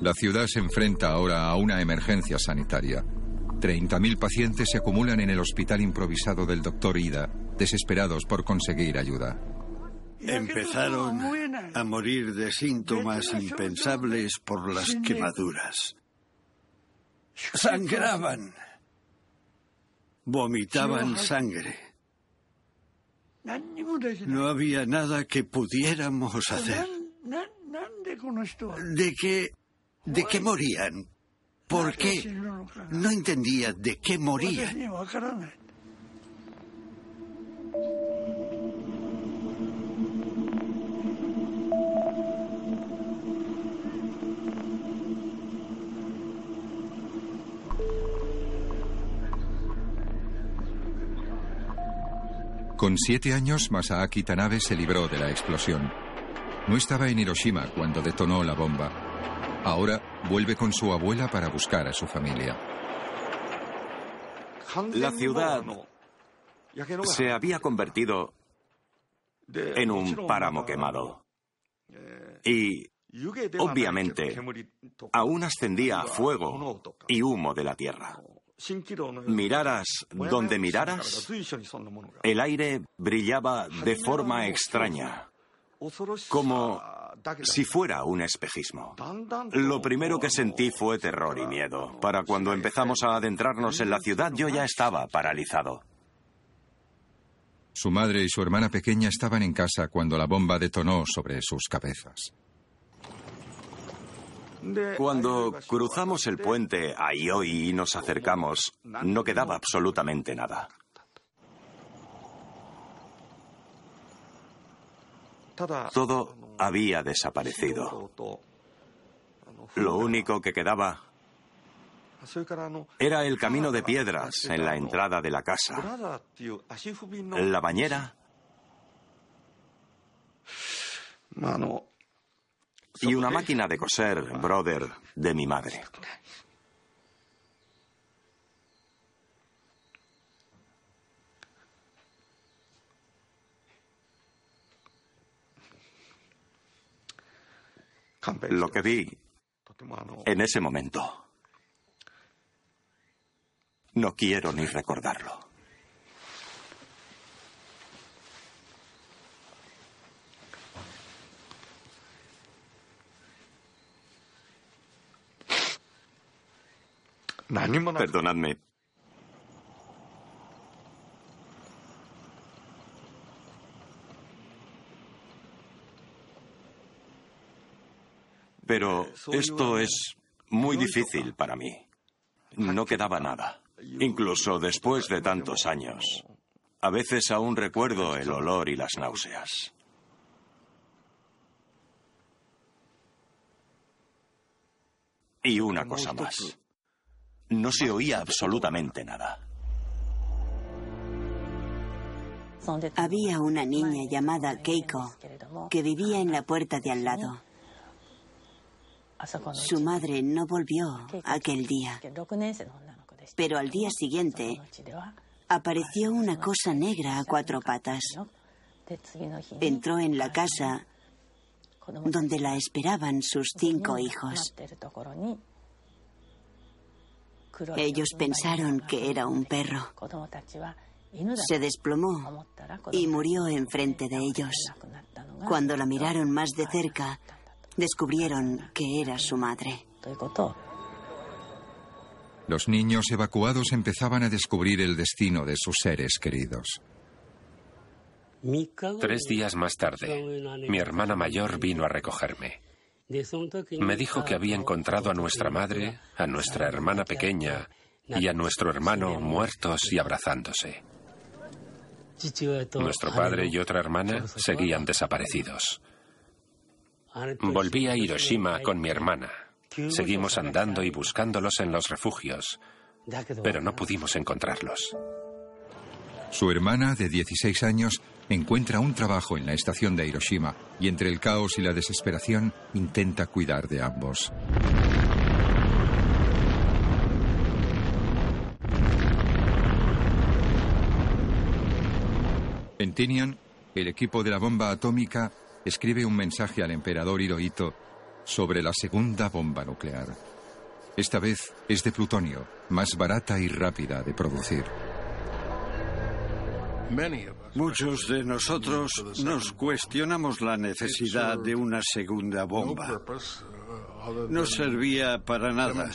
La ciudad se enfrenta ahora a una emergencia sanitaria. 30.000 pacientes se acumulan en el hospital improvisado del doctor Ida, desesperados por conseguir ayuda. Empezaron a morir de síntomas impensables por las quemaduras. Sangraban vomitaban sangre. No había nada que pudiéramos hacer. ¿De qué, de qué morían? ¿Por qué? No entendía de qué morían. Con siete años, Masaaki Tanabe se libró de la explosión. No estaba en Hiroshima cuando detonó la bomba. Ahora vuelve con su abuela para buscar a su familia. La ciudad se había convertido en un páramo quemado. Y, obviamente, aún ascendía fuego y humo de la tierra. Miraras donde miraras, el aire brillaba de forma extraña, como si fuera un espejismo. Lo primero que sentí fue terror y miedo. Para cuando empezamos a adentrarnos en la ciudad yo ya estaba paralizado. Su madre y su hermana pequeña estaban en casa cuando la bomba detonó sobre sus cabezas. Cuando cruzamos el puente a Ioi y nos acercamos, no quedaba absolutamente nada. Todo había desaparecido. Lo único que quedaba era el camino de piedras en la entrada de la casa, la bañera y una máquina de coser, brother, de mi madre. Lo que vi en ese momento. No quiero ni recordarlo. Perdonadme. Pero esto es muy difícil para mí. No quedaba nada, incluso después de tantos años. A veces aún recuerdo el olor y las náuseas. Y una cosa más. No se oía absolutamente nada. Había una niña llamada Keiko que vivía en la puerta de al lado. Su madre no volvió aquel día, pero al día siguiente apareció una cosa negra a cuatro patas. Entró en la casa donde la esperaban sus cinco hijos. Ellos pensaron que era un perro. Se desplomó y murió enfrente de ellos. Cuando la miraron más de cerca, descubrieron que era su madre. Los niños evacuados empezaban a descubrir el destino de sus seres queridos. Tres días más tarde, mi hermana mayor vino a recogerme. Me dijo que había encontrado a nuestra madre, a nuestra hermana pequeña y a nuestro hermano muertos y abrazándose. Nuestro padre y otra hermana seguían desaparecidos. Volví a Hiroshima con mi hermana. Seguimos andando y buscándolos en los refugios, pero no pudimos encontrarlos. Su hermana, de 16 años, encuentra un trabajo en la estación de Hiroshima y entre el caos y la desesperación intenta cuidar de ambos. En Tinian, el equipo de la bomba atómica escribe un mensaje al emperador Hirohito sobre la segunda bomba nuclear. Esta vez es de plutonio, más barata y rápida de producir. Muchos de nosotros nos cuestionamos la necesidad de una segunda bomba. No servía para nada,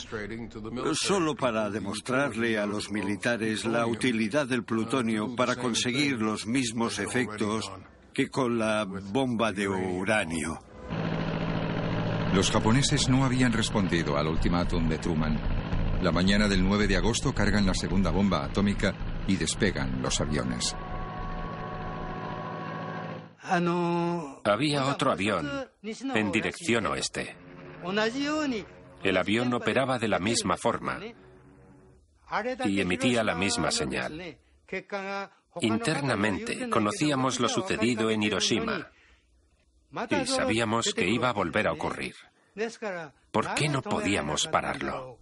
solo para demostrarle a los militares la utilidad del plutonio para conseguir los mismos efectos que con la bomba de uranio. Los japoneses no habían respondido al ultimátum de Truman. La mañana del 9 de agosto cargan la segunda bomba atómica y despegan los aviones. Había otro avión en dirección oeste. El avión operaba de la misma forma y emitía la misma señal. Internamente conocíamos lo sucedido en Hiroshima y sabíamos que iba a volver a ocurrir. ¿Por qué no podíamos pararlo?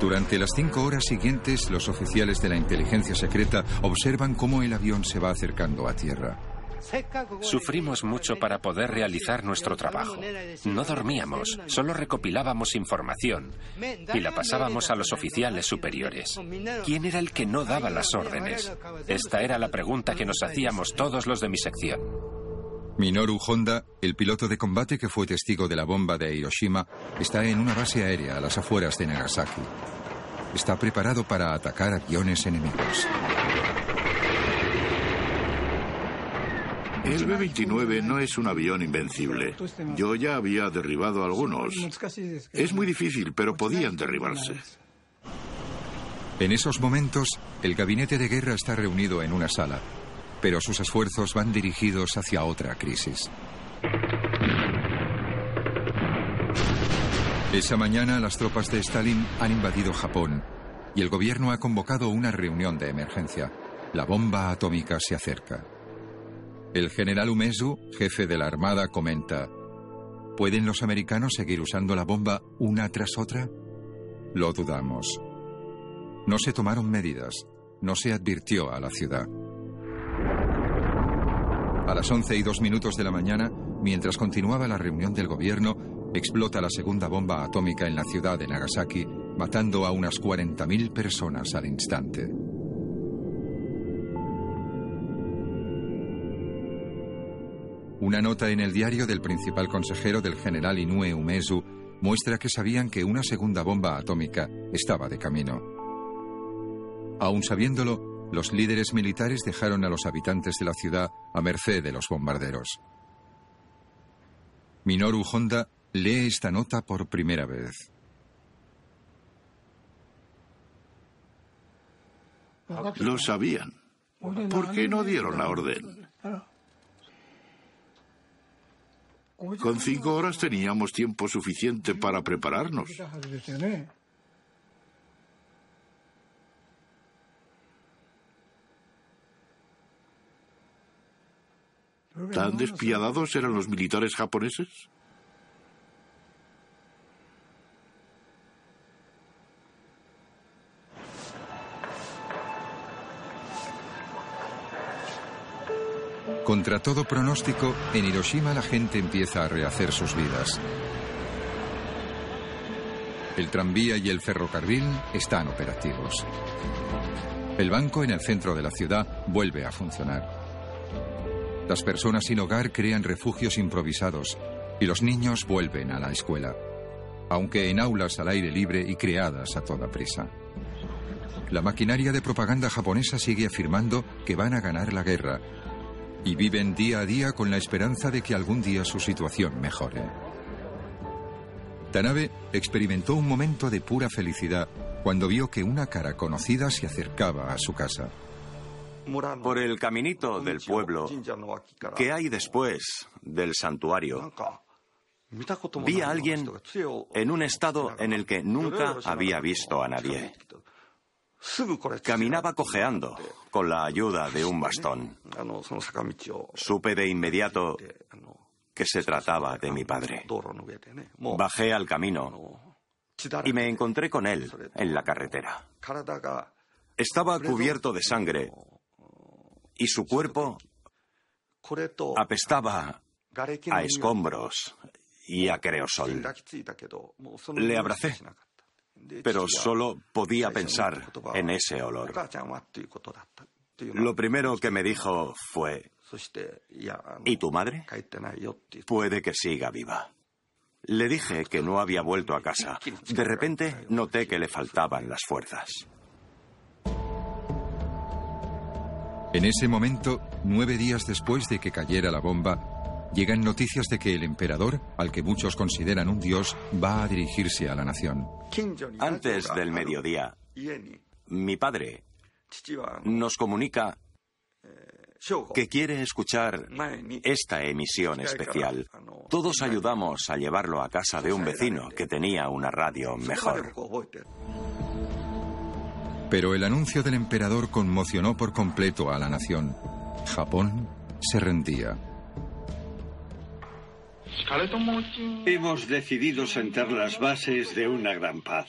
Durante las cinco horas siguientes, los oficiales de la inteligencia secreta observan cómo el avión se va acercando a tierra. Sufrimos mucho para poder realizar nuestro trabajo. No dormíamos, solo recopilábamos información y la pasábamos a los oficiales superiores. ¿Quién era el que no daba las órdenes? Esta era la pregunta que nos hacíamos todos los de mi sección. Minoru Honda, el piloto de combate que fue testigo de la bomba de Hiroshima, está en una base aérea a las afueras de Nagasaki. Está preparado para atacar aviones enemigos. El B-29 no es un avión invencible. Yo ya había derribado algunos. Es muy difícil, pero podían derribarse. En esos momentos, el gabinete de guerra está reunido en una sala, pero sus esfuerzos van dirigidos hacia otra crisis. Esa mañana las tropas de Stalin han invadido Japón y el gobierno ha convocado una reunión de emergencia. La bomba atómica se acerca. El general Umezu, jefe de la Armada, comenta, ¿pueden los americanos seguir usando la bomba una tras otra? Lo dudamos. No se tomaron medidas, no se advirtió a la ciudad. A las once y dos minutos de la mañana, mientras continuaba la reunión del gobierno, explota la segunda bomba atómica en la ciudad de Nagasaki, matando a unas 40.000 personas al instante. Una nota en el diario del principal consejero del general Inoue Umezu muestra que sabían que una segunda bomba atómica estaba de camino. Aún sabiéndolo, los líderes militares dejaron a los habitantes de la ciudad a merced de los bombarderos. Minoru Honda lee esta nota por primera vez. Lo sabían. ¿Por qué no dieron la orden? Con cinco horas teníamos tiempo suficiente para prepararnos. ¿Tan despiadados eran los militares japoneses? Contra todo pronóstico, en Hiroshima la gente empieza a rehacer sus vidas. El tranvía y el ferrocarril están operativos. El banco en el centro de la ciudad vuelve a funcionar. Las personas sin hogar crean refugios improvisados y los niños vuelven a la escuela, aunque en aulas al aire libre y creadas a toda prisa. La maquinaria de propaganda japonesa sigue afirmando que van a ganar la guerra y viven día a día con la esperanza de que algún día su situación mejore. Tanabe experimentó un momento de pura felicidad cuando vio que una cara conocida se acercaba a su casa. Por el caminito del pueblo que hay después del santuario, vi a alguien en un estado en el que nunca había visto a nadie. Caminaba cojeando con la ayuda de un bastón. Supe de inmediato que se trataba de mi padre. Bajé al camino y me encontré con él en la carretera. Estaba cubierto de sangre y su cuerpo apestaba a escombros y a creosol. Le abracé pero solo podía pensar en ese olor. Lo primero que me dijo fue, ¿y tu madre? Puede que siga viva. Le dije que no había vuelto a casa. De repente noté que le faltaban las fuerzas. En ese momento, nueve días después de que cayera la bomba, llegan noticias de que el emperador, al que muchos consideran un dios, va a dirigirse a la nación. Antes del mediodía, mi padre nos comunica que quiere escuchar esta emisión especial. Todos ayudamos a llevarlo a casa de un vecino que tenía una radio mejor. Pero el anuncio del emperador conmocionó por completo a la nación. Japón se rendía. Hemos decidido sentar las bases de una gran paz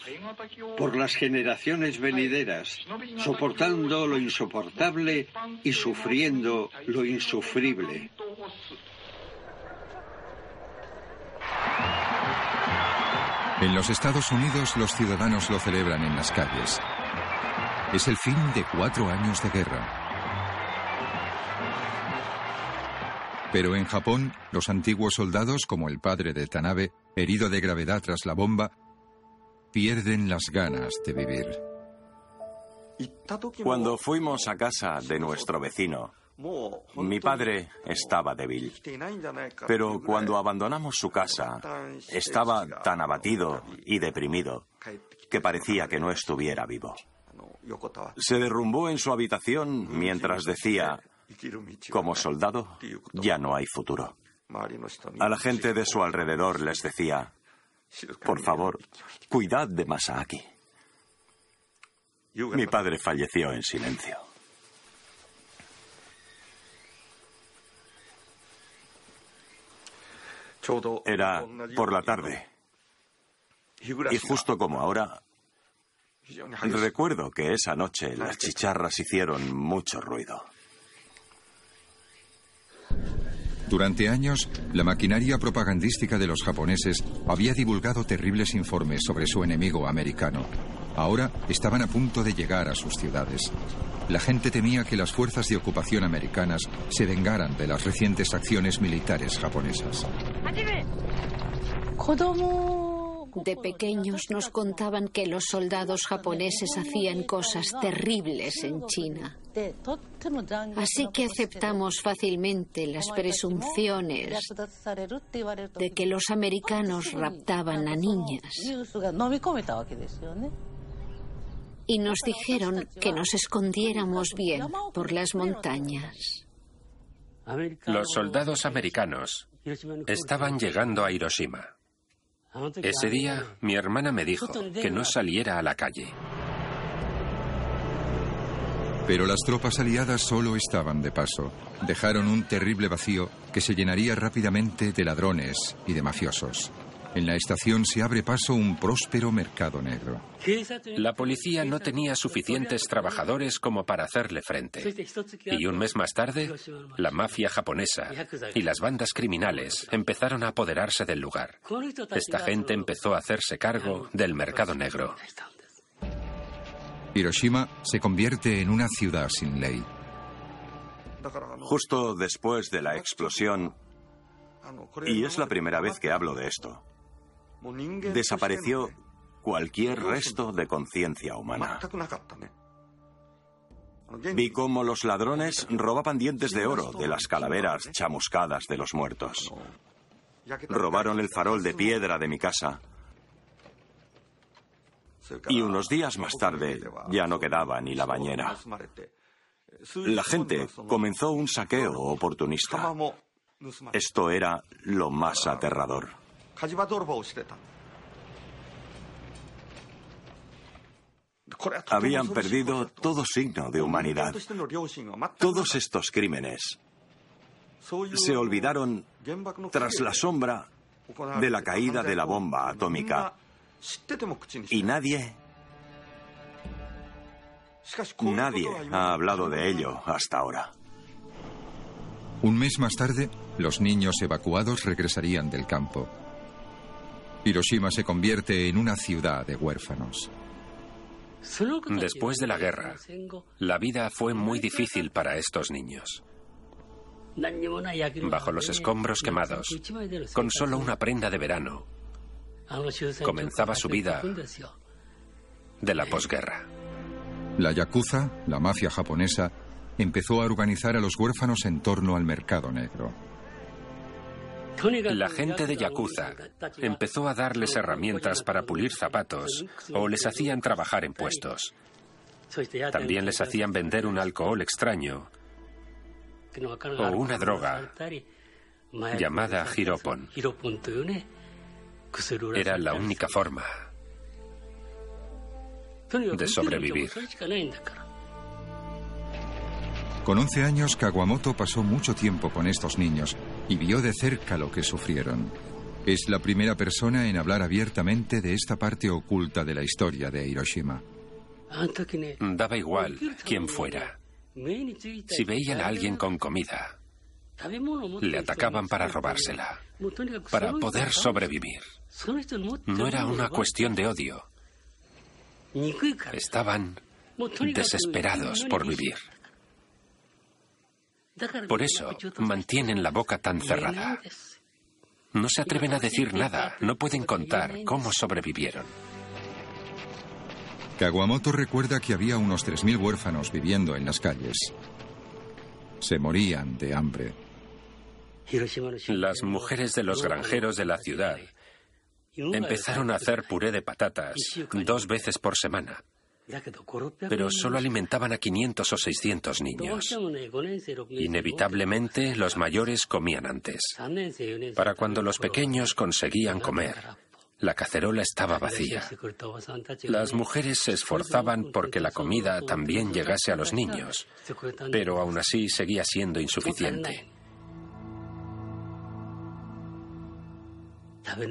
por las generaciones venideras, soportando lo insoportable y sufriendo lo insufrible. En los Estados Unidos los ciudadanos lo celebran en las calles. Es el fin de cuatro años de guerra. Pero en Japón, los antiguos soldados, como el padre de Tanabe, herido de gravedad tras la bomba, pierden las ganas de vivir. Cuando fuimos a casa de nuestro vecino, mi padre estaba débil. Pero cuando abandonamos su casa, estaba tan abatido y deprimido que parecía que no estuviera vivo. Se derrumbó en su habitación mientras decía, como soldado, ya no hay futuro. A la gente de su alrededor les decía, por favor, cuidad de Masaaki. Mi padre falleció en silencio. Era por la tarde. Y justo como ahora, recuerdo que esa noche las chicharras hicieron mucho ruido. Durante años, la maquinaria propagandística de los japoneses había divulgado terribles informes sobre su enemigo americano. Ahora estaban a punto de llegar a sus ciudades. La gente temía que las fuerzas de ocupación americanas se vengaran de las recientes acciones militares japonesas. De pequeños nos contaban que los soldados japoneses hacían cosas terribles en China. Así que aceptamos fácilmente las presunciones de que los americanos raptaban a niñas. Y nos dijeron que nos escondiéramos bien por las montañas. Los soldados americanos estaban llegando a Hiroshima. Ese día mi hermana me dijo que no saliera a la calle. Pero las tropas aliadas solo estaban de paso. Dejaron un terrible vacío que se llenaría rápidamente de ladrones y de mafiosos. En la estación se abre paso un próspero mercado negro. La policía no tenía suficientes trabajadores como para hacerle frente. Y un mes más tarde, la mafia japonesa y las bandas criminales empezaron a apoderarse del lugar. Esta gente empezó a hacerse cargo del mercado negro. Hiroshima se convierte en una ciudad sin ley. Justo después de la explosión, y es la primera vez que hablo de esto, desapareció cualquier resto de conciencia humana. Vi cómo los ladrones robaban dientes de oro de las calaveras chamuscadas de los muertos. Robaron el farol de piedra de mi casa y unos días más tarde ya no quedaba ni la bañera. La gente comenzó un saqueo oportunista. Esto era lo más aterrador. Habían perdido todo signo de humanidad. Todos estos crímenes se olvidaron tras la sombra de la caída de la bomba atómica y nadie... Nadie ha hablado de ello hasta ahora. Un mes más tarde, los niños evacuados regresarían del campo. Hiroshima se convierte en una ciudad de huérfanos. Después de la guerra, la vida fue muy difícil para estos niños. Bajo los escombros quemados, con solo una prenda de verano, comenzaba su vida de la posguerra. La Yakuza, la mafia japonesa, empezó a organizar a los huérfanos en torno al mercado negro. La gente de Yakuza empezó a darles herramientas para pulir zapatos o les hacían trabajar en puestos. También les hacían vender un alcohol extraño o una droga llamada giropon. Era la única forma de sobrevivir. Con 11 años, Kawamoto pasó mucho tiempo con estos niños y vio de cerca lo que sufrieron. Es la primera persona en hablar abiertamente de esta parte oculta de la historia de Hiroshima. Daba igual quién fuera. Si veían a alguien con comida, le atacaban para robársela, para poder sobrevivir. No era una cuestión de odio. Estaban desesperados por vivir. Por eso mantienen la boca tan cerrada. No se atreven a decir nada, no pueden contar cómo sobrevivieron. Kawamoto recuerda que había unos 3.000 huérfanos viviendo en las calles. Se morían de hambre. Las mujeres de los granjeros de la ciudad empezaron a hacer puré de patatas dos veces por semana. Pero solo alimentaban a 500 o 600 niños. Inevitablemente los mayores comían antes. Para cuando los pequeños conseguían comer, la cacerola estaba vacía. Las mujeres se esforzaban porque la comida también llegase a los niños, pero aún así seguía siendo insuficiente.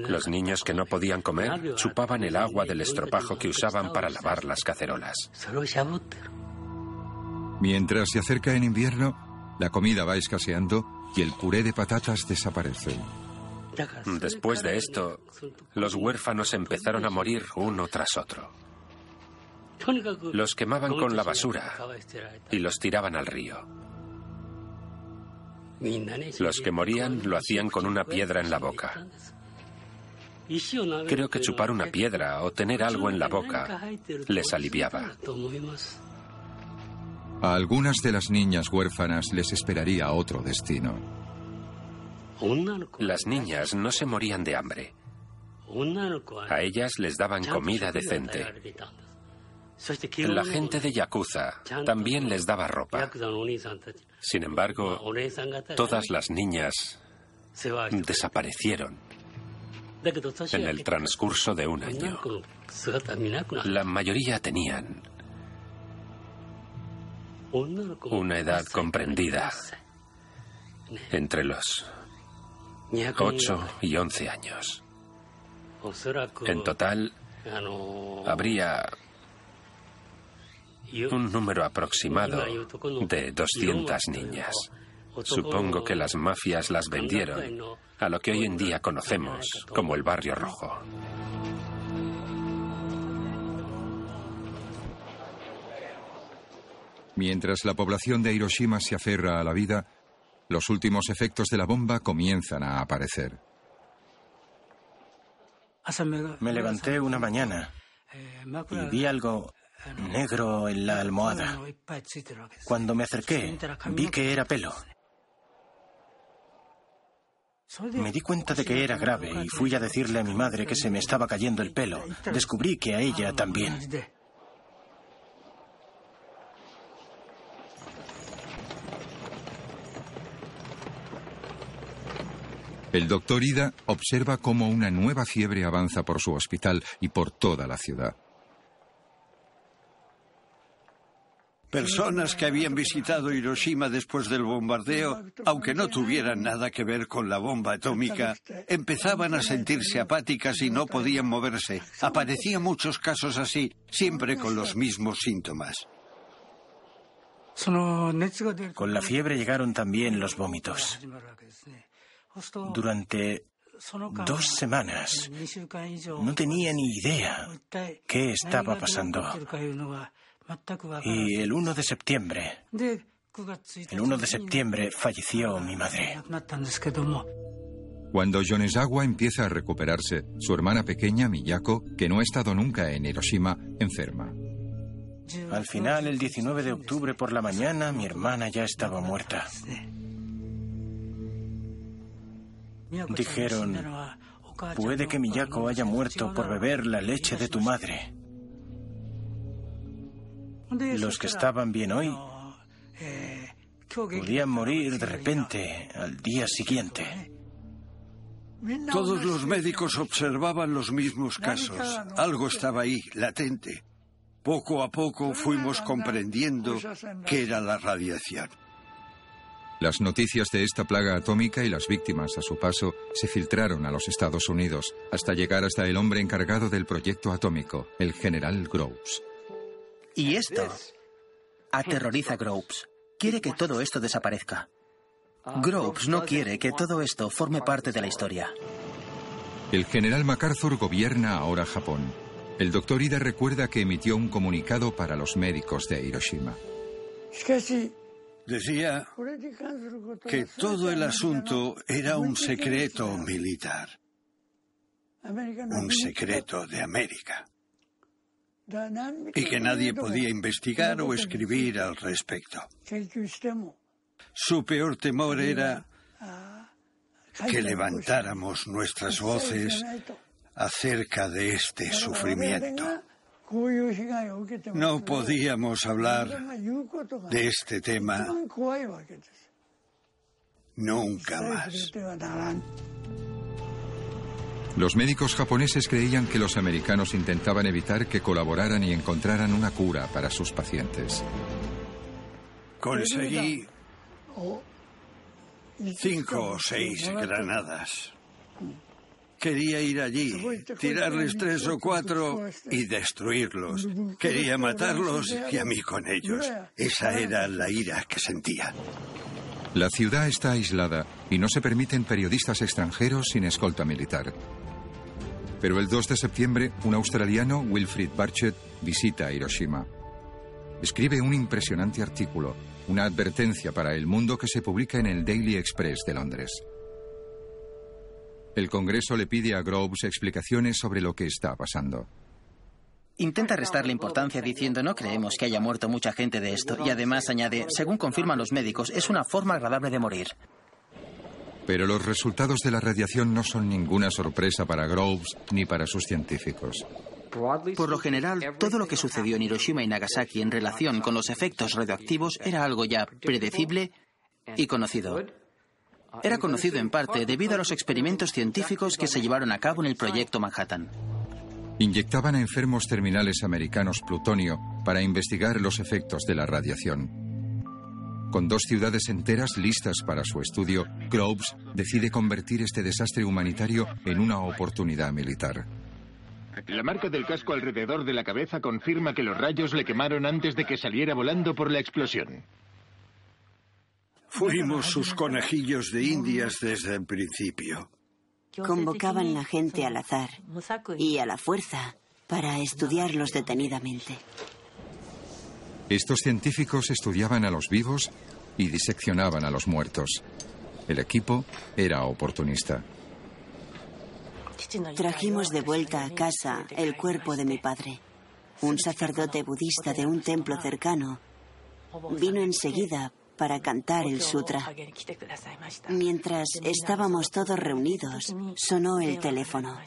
Los niños que no podían comer chupaban el agua del estropajo que usaban para lavar las cacerolas. Mientras se acerca en invierno, la comida va escaseando y el puré de patatas desaparece. Después de esto, los huérfanos empezaron a morir uno tras otro. Los quemaban con la basura y los tiraban al río. Los que morían lo hacían con una piedra en la boca. Creo que chupar una piedra o tener algo en la boca les aliviaba. A algunas de las niñas huérfanas les esperaría otro destino. Las niñas no se morían de hambre. A ellas les daban comida decente. La gente de Yakuza también les daba ropa. Sin embargo, todas las niñas desaparecieron en el transcurso de un año. La mayoría tenían una edad comprendida entre los 8 y 11 años. En total, habría un número aproximado de 200 niñas. Supongo que las mafias las vendieron a lo que hoy en día conocemos como el Barrio Rojo. Mientras la población de Hiroshima se aferra a la vida, los últimos efectos de la bomba comienzan a aparecer. Me levanté una mañana y vi algo negro en la almohada. Cuando me acerqué, vi que era pelo. Me di cuenta de que era grave y fui a decirle a mi madre que se me estaba cayendo el pelo. Descubrí que a ella también. El doctor Ida observa cómo una nueva fiebre avanza por su hospital y por toda la ciudad. Personas que habían visitado Hiroshima después del bombardeo, aunque no tuvieran nada que ver con la bomba atómica, empezaban a sentirse apáticas y no podían moverse. Aparecían muchos casos así, siempre con los mismos síntomas. Con la fiebre llegaron también los vómitos. Durante dos semanas no tenía ni idea qué estaba pasando. Y el 1 de septiembre, el 1 de septiembre falleció mi madre. Cuando Yonezawa empieza a recuperarse, su hermana pequeña, Miyako, que no ha estado nunca en Hiroshima, enferma. Al final, el 19 de octubre por la mañana, mi hermana ya estaba muerta. Dijeron, puede que Miyako haya muerto por beber la leche de tu madre. Los que estaban bien hoy podían morir de repente al día siguiente. Todos los médicos observaban los mismos casos. Algo estaba ahí, latente. Poco a poco fuimos comprendiendo que era la radiación. Las noticias de esta plaga atómica y las víctimas a su paso se filtraron a los Estados Unidos hasta llegar hasta el hombre encargado del proyecto atómico, el general Groves. Y esto aterroriza a Groves. Quiere que todo esto desaparezca. Groves no quiere que todo esto forme parte de la historia. El general MacArthur gobierna ahora Japón. El doctor Ida recuerda que emitió un comunicado para los médicos de Hiroshima. Decía que todo el asunto era un secreto militar, un secreto de América, y que nadie podía investigar o escribir al respecto. Su peor temor era que levantáramos nuestras voces acerca de este sufrimiento. No podíamos hablar de este tema nunca más. Los médicos japoneses creían que los americanos intentaban evitar que colaboraran y encontraran una cura para sus pacientes. Conseguí cinco o seis granadas. Quería ir allí, tirarles tres o cuatro y destruirlos. Quería matarlos y a mí con ellos. Esa era la ira que sentía. La ciudad está aislada y no se permiten periodistas extranjeros sin escolta militar. Pero el 2 de septiembre, un australiano, Wilfrid Barchett, visita Hiroshima. Escribe un impresionante artículo, una advertencia para el mundo que se publica en el Daily Express de Londres. El Congreso le pide a Groves explicaciones sobre lo que está pasando. Intenta restarle importancia diciendo no creemos que haya muerto mucha gente de esto y además añade, según confirman los médicos, es una forma agradable de morir. Pero los resultados de la radiación no son ninguna sorpresa para Groves ni para sus científicos. Por lo general, todo lo que sucedió en Hiroshima y Nagasaki en relación con los efectos radioactivos era algo ya predecible y conocido. Era conocido en parte debido a los experimentos científicos que se llevaron a cabo en el proyecto Manhattan. Inyectaban a enfermos terminales americanos plutonio para investigar los efectos de la radiación. Con dos ciudades enteras listas para su estudio, Groves decide convertir este desastre humanitario en una oportunidad militar. La marca del casco alrededor de la cabeza confirma que los rayos le quemaron antes de que saliera volando por la explosión. Fuimos sus conejillos de indias desde el principio. Convocaban la gente al azar y a la fuerza para estudiarlos detenidamente. Estos científicos estudiaban a los vivos y diseccionaban a los muertos. El equipo era oportunista. Trajimos de vuelta a casa el cuerpo de mi padre. Un sacerdote budista de un templo cercano vino enseguida para cantar el sutra. Mientras estábamos todos reunidos, sonó el teléfono.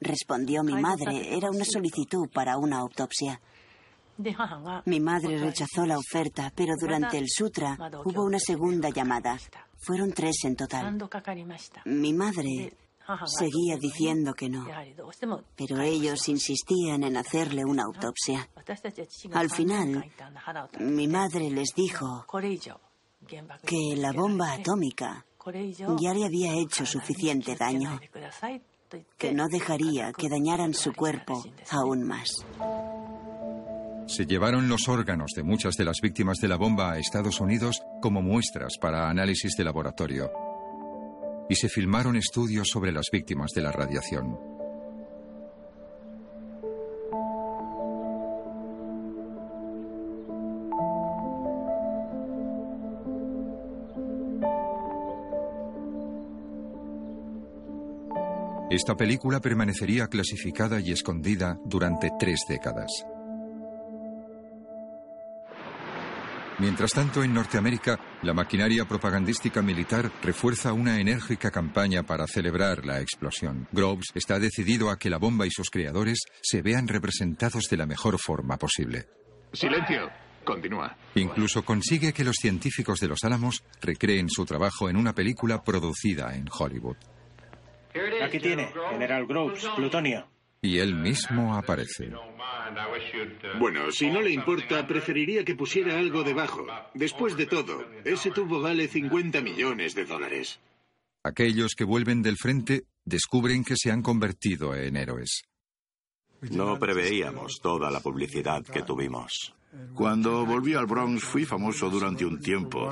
Respondió mi madre, era una solicitud para una autopsia. Mi madre rechazó la oferta, pero durante el sutra hubo una segunda llamada. Fueron tres en total. Mi madre seguía diciendo que no, pero ellos insistían en hacerle una autopsia. Al final, mi madre les dijo que la bomba atómica ya le había hecho suficiente daño, que no dejaría que dañaran su cuerpo aún más. Se llevaron los órganos de muchas de las víctimas de la bomba a Estados Unidos como muestras para análisis de laboratorio y se filmaron estudios sobre las víctimas de la radiación. Esta película permanecería clasificada y escondida durante tres décadas. Mientras tanto, en Norteamérica, la maquinaria propagandística militar refuerza una enérgica campaña para celebrar la explosión. Groves está decidido a que la bomba y sus creadores se vean representados de la mejor forma posible. Silencio. Continúa. Incluso consigue que los científicos de los Álamos recreen su trabajo en una película producida en Hollywood. Aquí tiene, General Groves, plutonio. Y él mismo aparece. Bueno, si no le importa, preferiría que pusiera algo debajo. Después de todo, ese tubo vale 50 millones de dólares. Aquellos que vuelven del frente descubren que se han convertido en héroes. No preveíamos toda la publicidad que tuvimos. Cuando volví al Bronx fui famoso durante un tiempo.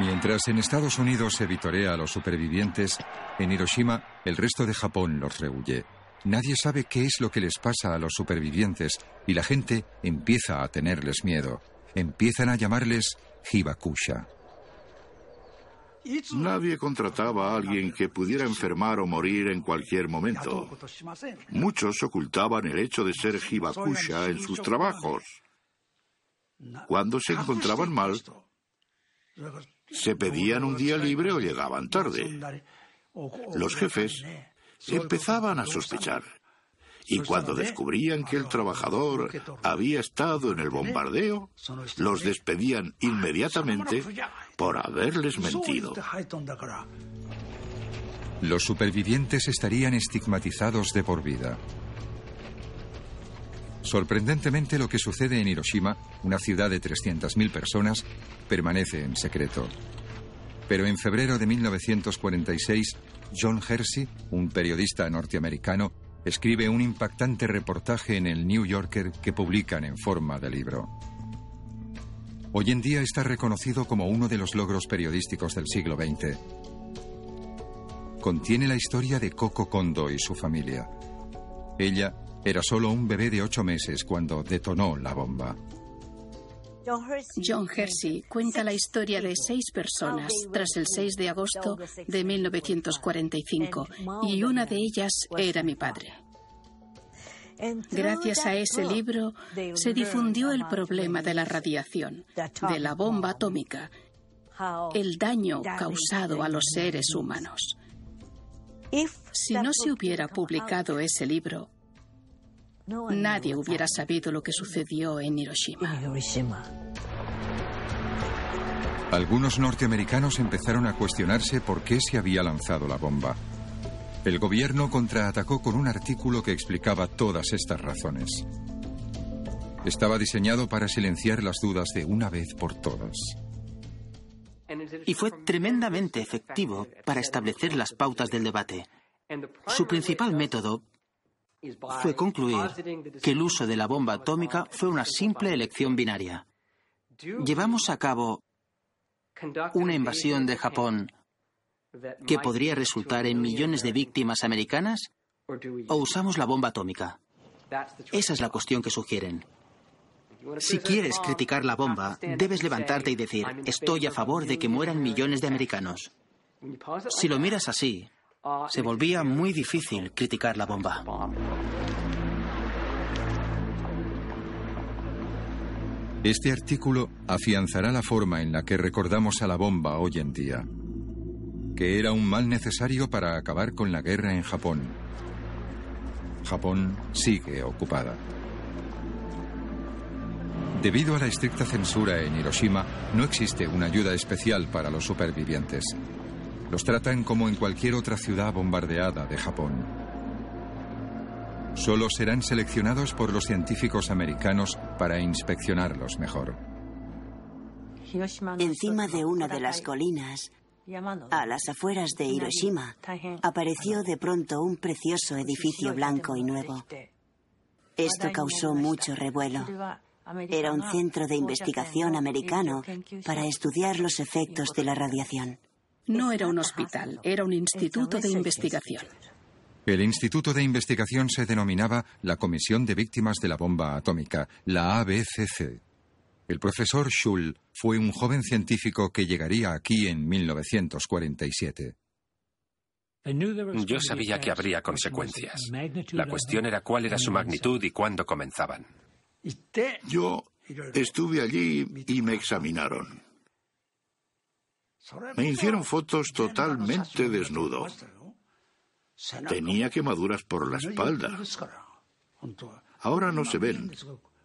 Mientras en Estados Unidos se vitorea a los supervivientes, en Hiroshima el resto de Japón los rehuye. Nadie sabe qué es lo que les pasa a los supervivientes y la gente empieza a tenerles miedo. Empiezan a llamarles Hibakusha. Nadie contrataba a alguien que pudiera enfermar o morir en cualquier momento. Muchos ocultaban el hecho de ser Hibakusha en sus trabajos. Cuando se encontraban mal, se pedían un día libre o llegaban tarde. Los jefes empezaban a sospechar. Y cuando descubrían que el trabajador había estado en el bombardeo, los despedían inmediatamente por haberles mentido. Los supervivientes estarían estigmatizados de por vida. Sorprendentemente, lo que sucede en Hiroshima, una ciudad de 300.000 personas, permanece en secreto. Pero en febrero de 1946, John Hersey, un periodista norteamericano, escribe un impactante reportaje en el New Yorker que publican en forma de libro. Hoy en día está reconocido como uno de los logros periodísticos del siglo XX. Contiene la historia de Coco Kondo y su familia. Ella era solo un bebé de ocho meses cuando detonó la bomba. John Hersey cuenta la historia de seis personas tras el 6 de agosto de 1945 y una de ellas era mi padre. Gracias a ese libro se difundió el problema de la radiación, de la bomba atómica, el daño causado a los seres humanos. Si no se hubiera publicado ese libro, nadie hubiera sabido lo que sucedió en Hiroshima. Algunos norteamericanos empezaron a cuestionarse por qué se había lanzado la bomba. El gobierno contraatacó con un artículo que explicaba todas estas razones. Estaba diseñado para silenciar las dudas de una vez por todas. Y fue tremendamente efectivo para establecer las pautas del debate. Su principal método fue concluir que el uso de la bomba atómica fue una simple elección binaria. Llevamos a cabo una invasión de Japón que podría resultar en millones de víctimas americanas o usamos la bomba atómica? Esa es la cuestión que sugieren. Si quieres criticar la bomba, debes levantarte y decir, estoy a favor de que mueran millones de americanos. Si lo miras así, se volvía muy difícil criticar la bomba. Este artículo afianzará la forma en la que recordamos a la bomba hoy en día que era un mal necesario para acabar con la guerra en Japón. Japón sigue ocupada. Debido a la estricta censura en Hiroshima, no existe una ayuda especial para los supervivientes. Los tratan como en cualquier otra ciudad bombardeada de Japón. Solo serán seleccionados por los científicos americanos para inspeccionarlos mejor. Encima de una de las colinas a las afueras de Hiroshima, apareció de pronto un precioso edificio blanco y nuevo. Esto causó mucho revuelo. Era un centro de investigación americano para estudiar los efectos de la radiación. No era un hospital, era un instituto de investigación. El instituto de investigación se denominaba la Comisión de Víctimas de la Bomba Atómica, la ABCC. El profesor Schull fue un joven científico que llegaría aquí en 1947. Yo sabía que habría consecuencias. La cuestión era cuál era su magnitud y cuándo comenzaban. Yo estuve allí y me examinaron. Me hicieron fotos totalmente desnudo. Tenía quemaduras por la espalda. Ahora no se ven,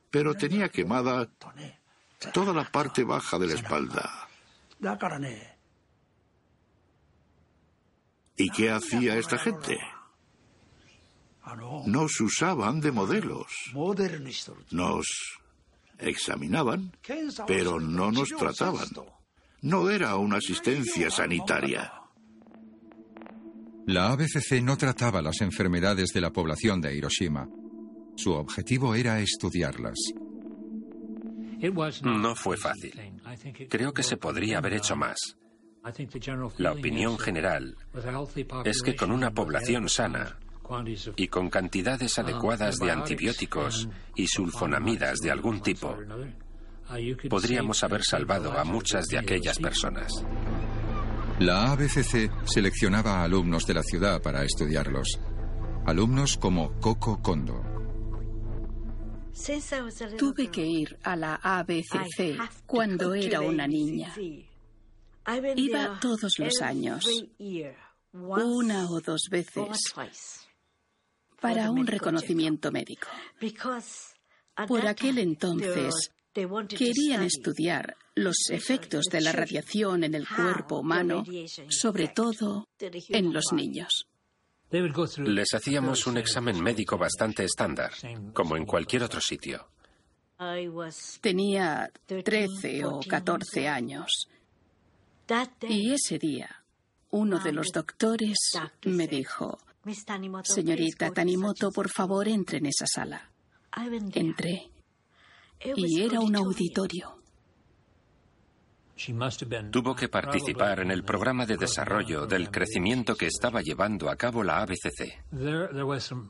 pero tenía quemada toda la parte baja de la espalda. ¿Y qué hacía esta gente? Nos usaban de modelos. Nos examinaban, pero no nos trataban. No era una asistencia sanitaria. La ABCC no trataba las enfermedades de la población de Hiroshima. Su objetivo era estudiarlas. No fue fácil. Creo que se podría haber hecho más. La opinión general es que con una población sana y con cantidades adecuadas de antibióticos y sulfonamidas de algún tipo, podríamos haber salvado a muchas de aquellas personas. La ABCC seleccionaba a alumnos de la ciudad para estudiarlos. Alumnos como Coco Kondo. Tuve que ir a la ABCC cuando era una niña. Iba todos los años, una o dos veces, para un reconocimiento médico. Por aquel entonces querían estudiar los efectos de la radiación en el cuerpo humano, sobre todo en los niños. Les hacíamos un examen médico bastante estándar, como en cualquier otro sitio. Tenía 13 o 14 años. Y ese día, uno de los doctores me dijo, señorita Tanimoto, por favor, entre en esa sala. Entré. Y era un auditorio. Tuvo que participar en el programa de desarrollo del crecimiento que estaba llevando a cabo la ABCC.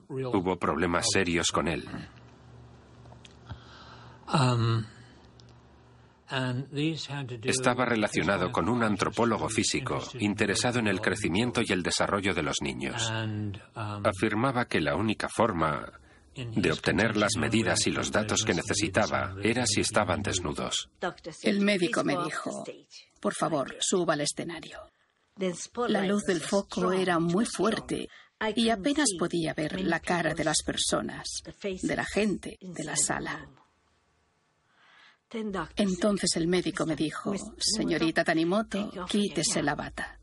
Hubo problemas serios con él. Estaba relacionado con un antropólogo físico interesado en el crecimiento y el desarrollo de los niños. Afirmaba que la única forma de obtener las medidas y los datos que necesitaba era si estaban desnudos. El médico me dijo, por favor, suba al escenario. La luz del foco era muy fuerte y apenas podía ver la cara de las personas, de la gente de la sala. Entonces el médico me dijo, señorita Tanimoto, quítese la bata.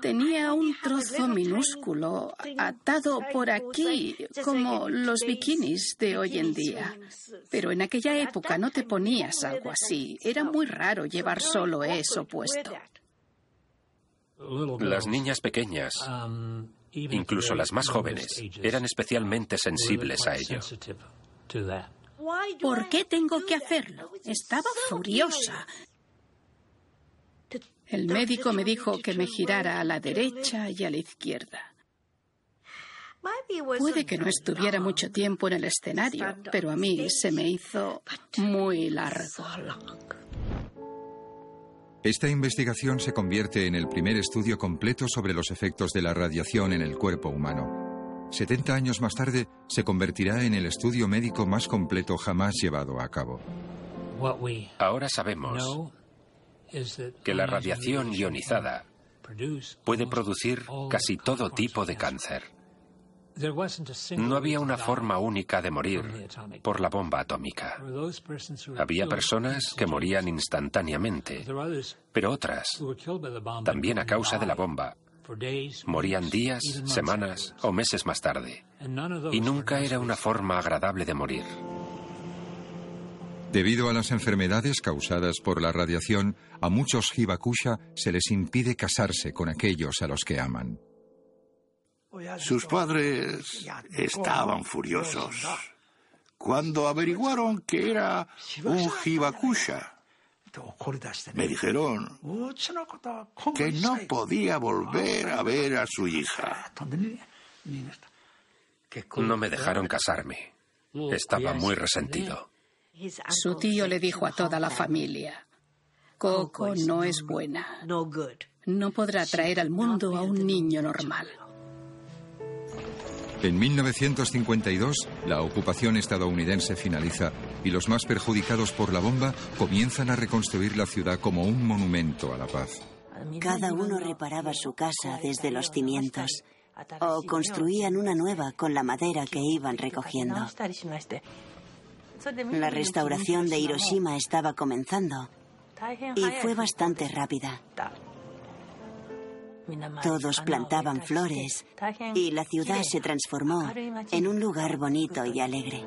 Tenía un trozo minúsculo atado por aquí, como los bikinis de hoy en día. Pero en aquella época no te ponías algo así. Era muy raro llevar solo eso puesto. Las niñas pequeñas, incluso las más jóvenes, eran especialmente sensibles a ello. ¿Por qué tengo que hacerlo? Estaba furiosa. El médico me dijo que me girara a la derecha y a la izquierda. Puede que no estuviera mucho tiempo en el escenario, pero a mí se me hizo muy largo. Esta investigación se convierte en el primer estudio completo sobre los efectos de la radiación en el cuerpo humano. 70 años más tarde se convertirá en el estudio médico más completo jamás llevado a cabo. Ahora sabemos que la radiación ionizada puede producir casi todo tipo de cáncer. No había una forma única de morir por la bomba atómica. Había personas que morían instantáneamente, pero otras, también a causa de la bomba, morían días, semanas o meses más tarde. Y nunca era una forma agradable de morir. Debido a las enfermedades causadas por la radiación, a muchos hibakusha se les impide casarse con aquellos a los que aman. Sus padres estaban furiosos cuando averiguaron que era un hibakusha. Me dijeron que no podía volver a ver a su hija. No me dejaron casarme. Estaba muy resentido. Su tío le dijo a toda la familia, Coco no es buena. No podrá traer al mundo a un niño normal. En 1952, la ocupación estadounidense finaliza y los más perjudicados por la bomba comienzan a reconstruir la ciudad como un monumento a la paz. Cada uno reparaba su casa desde los cimientos o construían una nueva con la madera que iban recogiendo. La restauración de Hiroshima estaba comenzando y fue bastante rápida. Todos plantaban flores y la ciudad se transformó en un lugar bonito y alegre.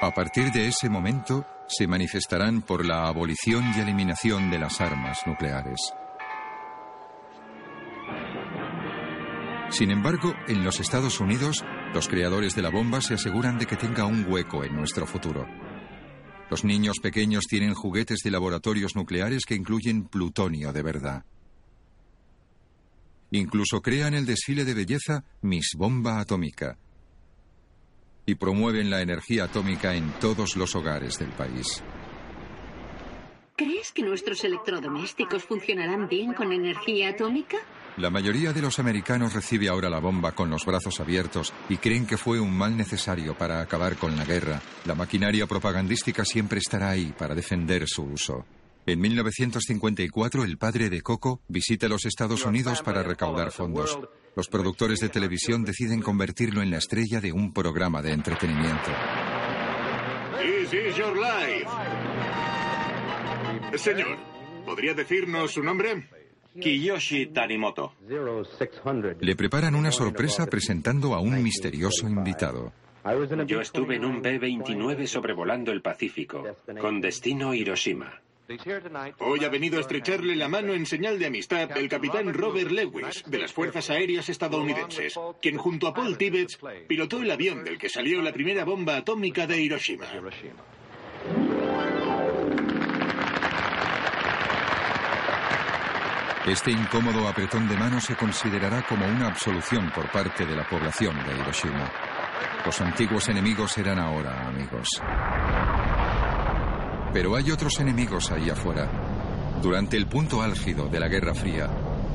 A partir de ese momento, se manifestarán por la abolición y eliminación de las armas nucleares. Sin embargo, en los Estados Unidos, los creadores de la bomba se aseguran de que tenga un hueco en nuestro futuro. Los niños pequeños tienen juguetes de laboratorios nucleares que incluyen plutonio de verdad. Incluso crean el desfile de belleza Miss Bomba Atómica y promueven la energía atómica en todos los hogares del país. ¿Crees que nuestros electrodomésticos funcionarán bien con energía atómica? La mayoría de los americanos recibe ahora la bomba con los brazos abiertos y creen que fue un mal necesario para acabar con la guerra. La maquinaria propagandística siempre estará ahí para defender su uso. En 1954, el padre de Coco visita los Estados Unidos para recaudar fondos. Los productores de televisión deciden convertirlo en la estrella de un programa de entretenimiento. Señor, ¿podría decirnos su nombre? Kiyoshi Tanimoto. Le preparan una sorpresa presentando a un misterioso invitado. Yo estuve en un B-29 sobrevolando el Pacífico, con destino Hiroshima. Hoy ha venido a estrecharle la mano en señal de amistad el capitán Robert Lewis, de las Fuerzas Aéreas estadounidenses, quien junto a Paul Tibbets pilotó el avión del que salió la primera bomba atómica de Hiroshima. Este incómodo apretón de mano se considerará como una absolución por parte de la población de Hiroshima. Los antiguos enemigos eran ahora amigos. Pero hay otros enemigos ahí afuera. Durante el punto álgido de la Guerra Fría,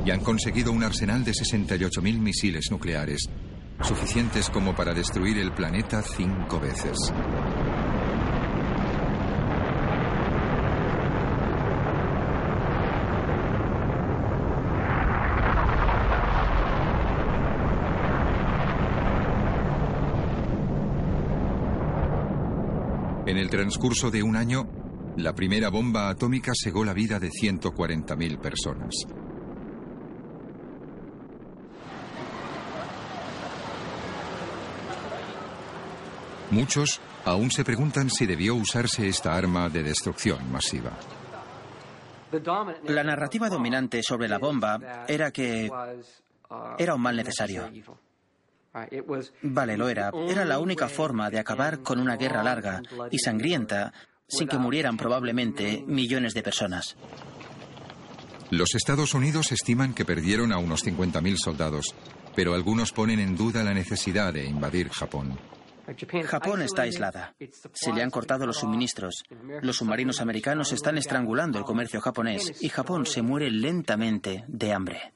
y han conseguido un arsenal de 68.000 misiles nucleares, suficientes como para destruir el planeta cinco veces. En el transcurso de un año, la primera bomba atómica segó la vida de 140.000 personas. Muchos aún se preguntan si debió usarse esta arma de destrucción masiva. La narrativa dominante sobre la bomba era que era un mal necesario. Vale, lo era. Era la única forma de acabar con una guerra larga y sangrienta sin que murieran probablemente millones de personas. Los Estados Unidos estiman que perdieron a unos 50.000 soldados, pero algunos ponen en duda la necesidad de invadir Japón. Japón está aislada. Se le han cortado los suministros. Los submarinos americanos están estrangulando el comercio japonés y Japón se muere lentamente de hambre.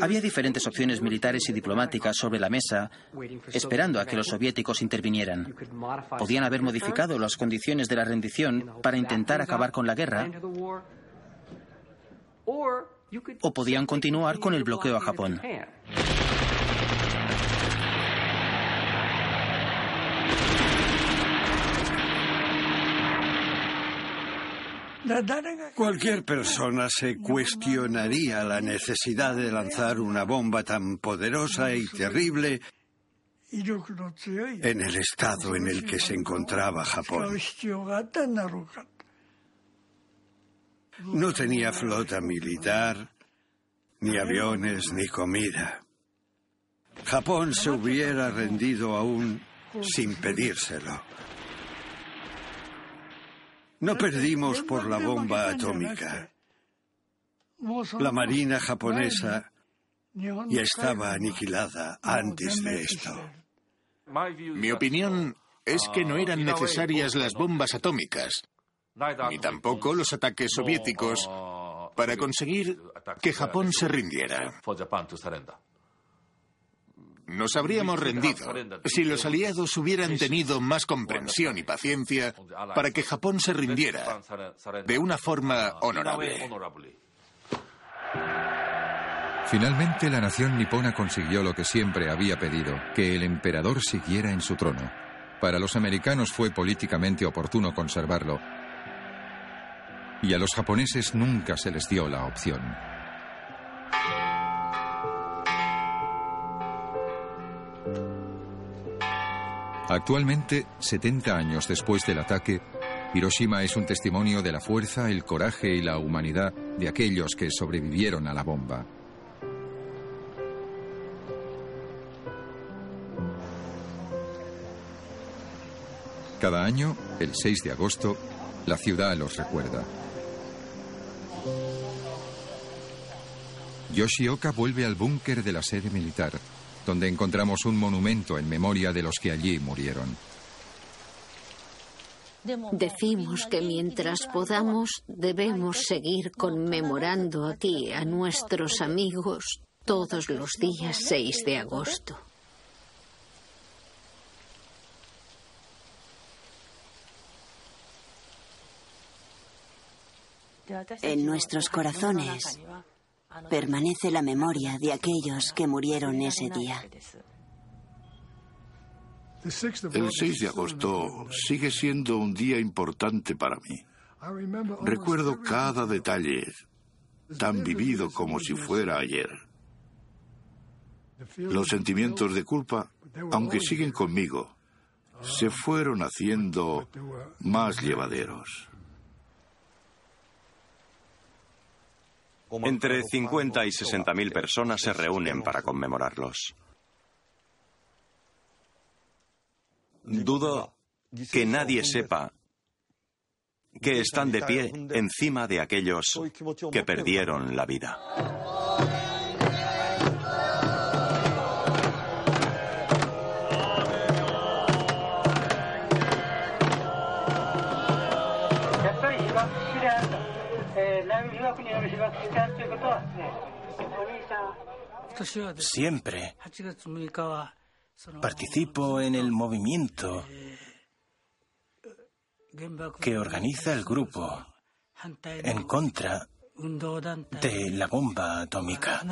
Había diferentes opciones militares y diplomáticas sobre la mesa, esperando a que los soviéticos intervinieran. Podían haber modificado las condiciones de la rendición para intentar acabar con la guerra, o podían continuar con el bloqueo a Japón. Cualquier persona se cuestionaría la necesidad de lanzar una bomba tan poderosa y terrible en el estado en el que se encontraba Japón. No tenía flota militar, ni aviones, ni comida. Japón se hubiera rendido aún sin pedírselo. No perdimos por la bomba atómica. La Marina japonesa ya estaba aniquilada antes de esto. Mi opinión es que no eran necesarias las bombas atómicas, ni tampoco los ataques soviéticos para conseguir que Japón se rindiera. Nos habríamos rendido si los aliados hubieran tenido más comprensión y paciencia para que Japón se rindiera de una forma honorable. Finalmente, la nación nipona consiguió lo que siempre había pedido, que el emperador siguiera en su trono. Para los americanos fue políticamente oportuno conservarlo, y a los japoneses nunca se les dio la opción. Actualmente, 70 años después del ataque, Hiroshima es un testimonio de la fuerza, el coraje y la humanidad de aquellos que sobrevivieron a la bomba. Cada año, el 6 de agosto, la ciudad los recuerda. Yoshioka vuelve al búnker de la sede militar donde encontramos un monumento en memoria de los que allí murieron. Decimos que mientras podamos debemos seguir conmemorando aquí a nuestros amigos todos los días 6 de agosto. En nuestros corazones permanece la memoria de aquellos que murieron ese día. El 6 de agosto sigue siendo un día importante para mí. Recuerdo cada detalle, tan vivido como si fuera ayer. Los sentimientos de culpa, aunque siguen conmigo, se fueron haciendo más llevaderos. Entre 50 y 60 mil personas se reúnen para conmemorarlos. Dudo que nadie sepa que están de pie encima de aquellos que perdieron la vida. Siempre participo en el movimiento que organiza el grupo en contra de la bomba atómica.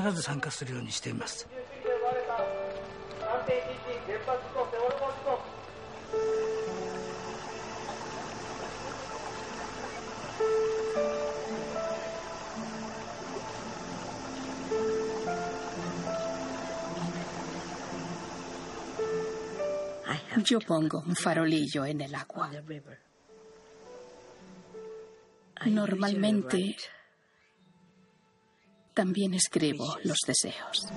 Yo pongo un farolillo en el agua. Normalmente también escribo los deseos.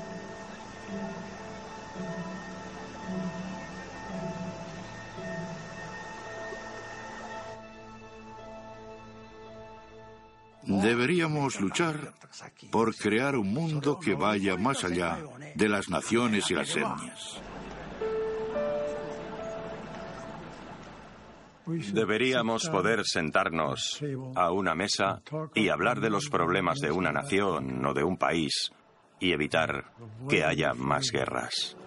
Deberíamos luchar por crear un mundo que vaya más allá de las naciones y las etnias. Deberíamos poder sentarnos a una mesa y hablar de los problemas de una nación o de un país y evitar que haya más guerras.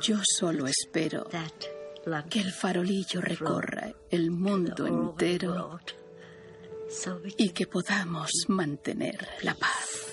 Yo solo espero que el farolillo recorra el mundo entero y que podamos mantener la paz.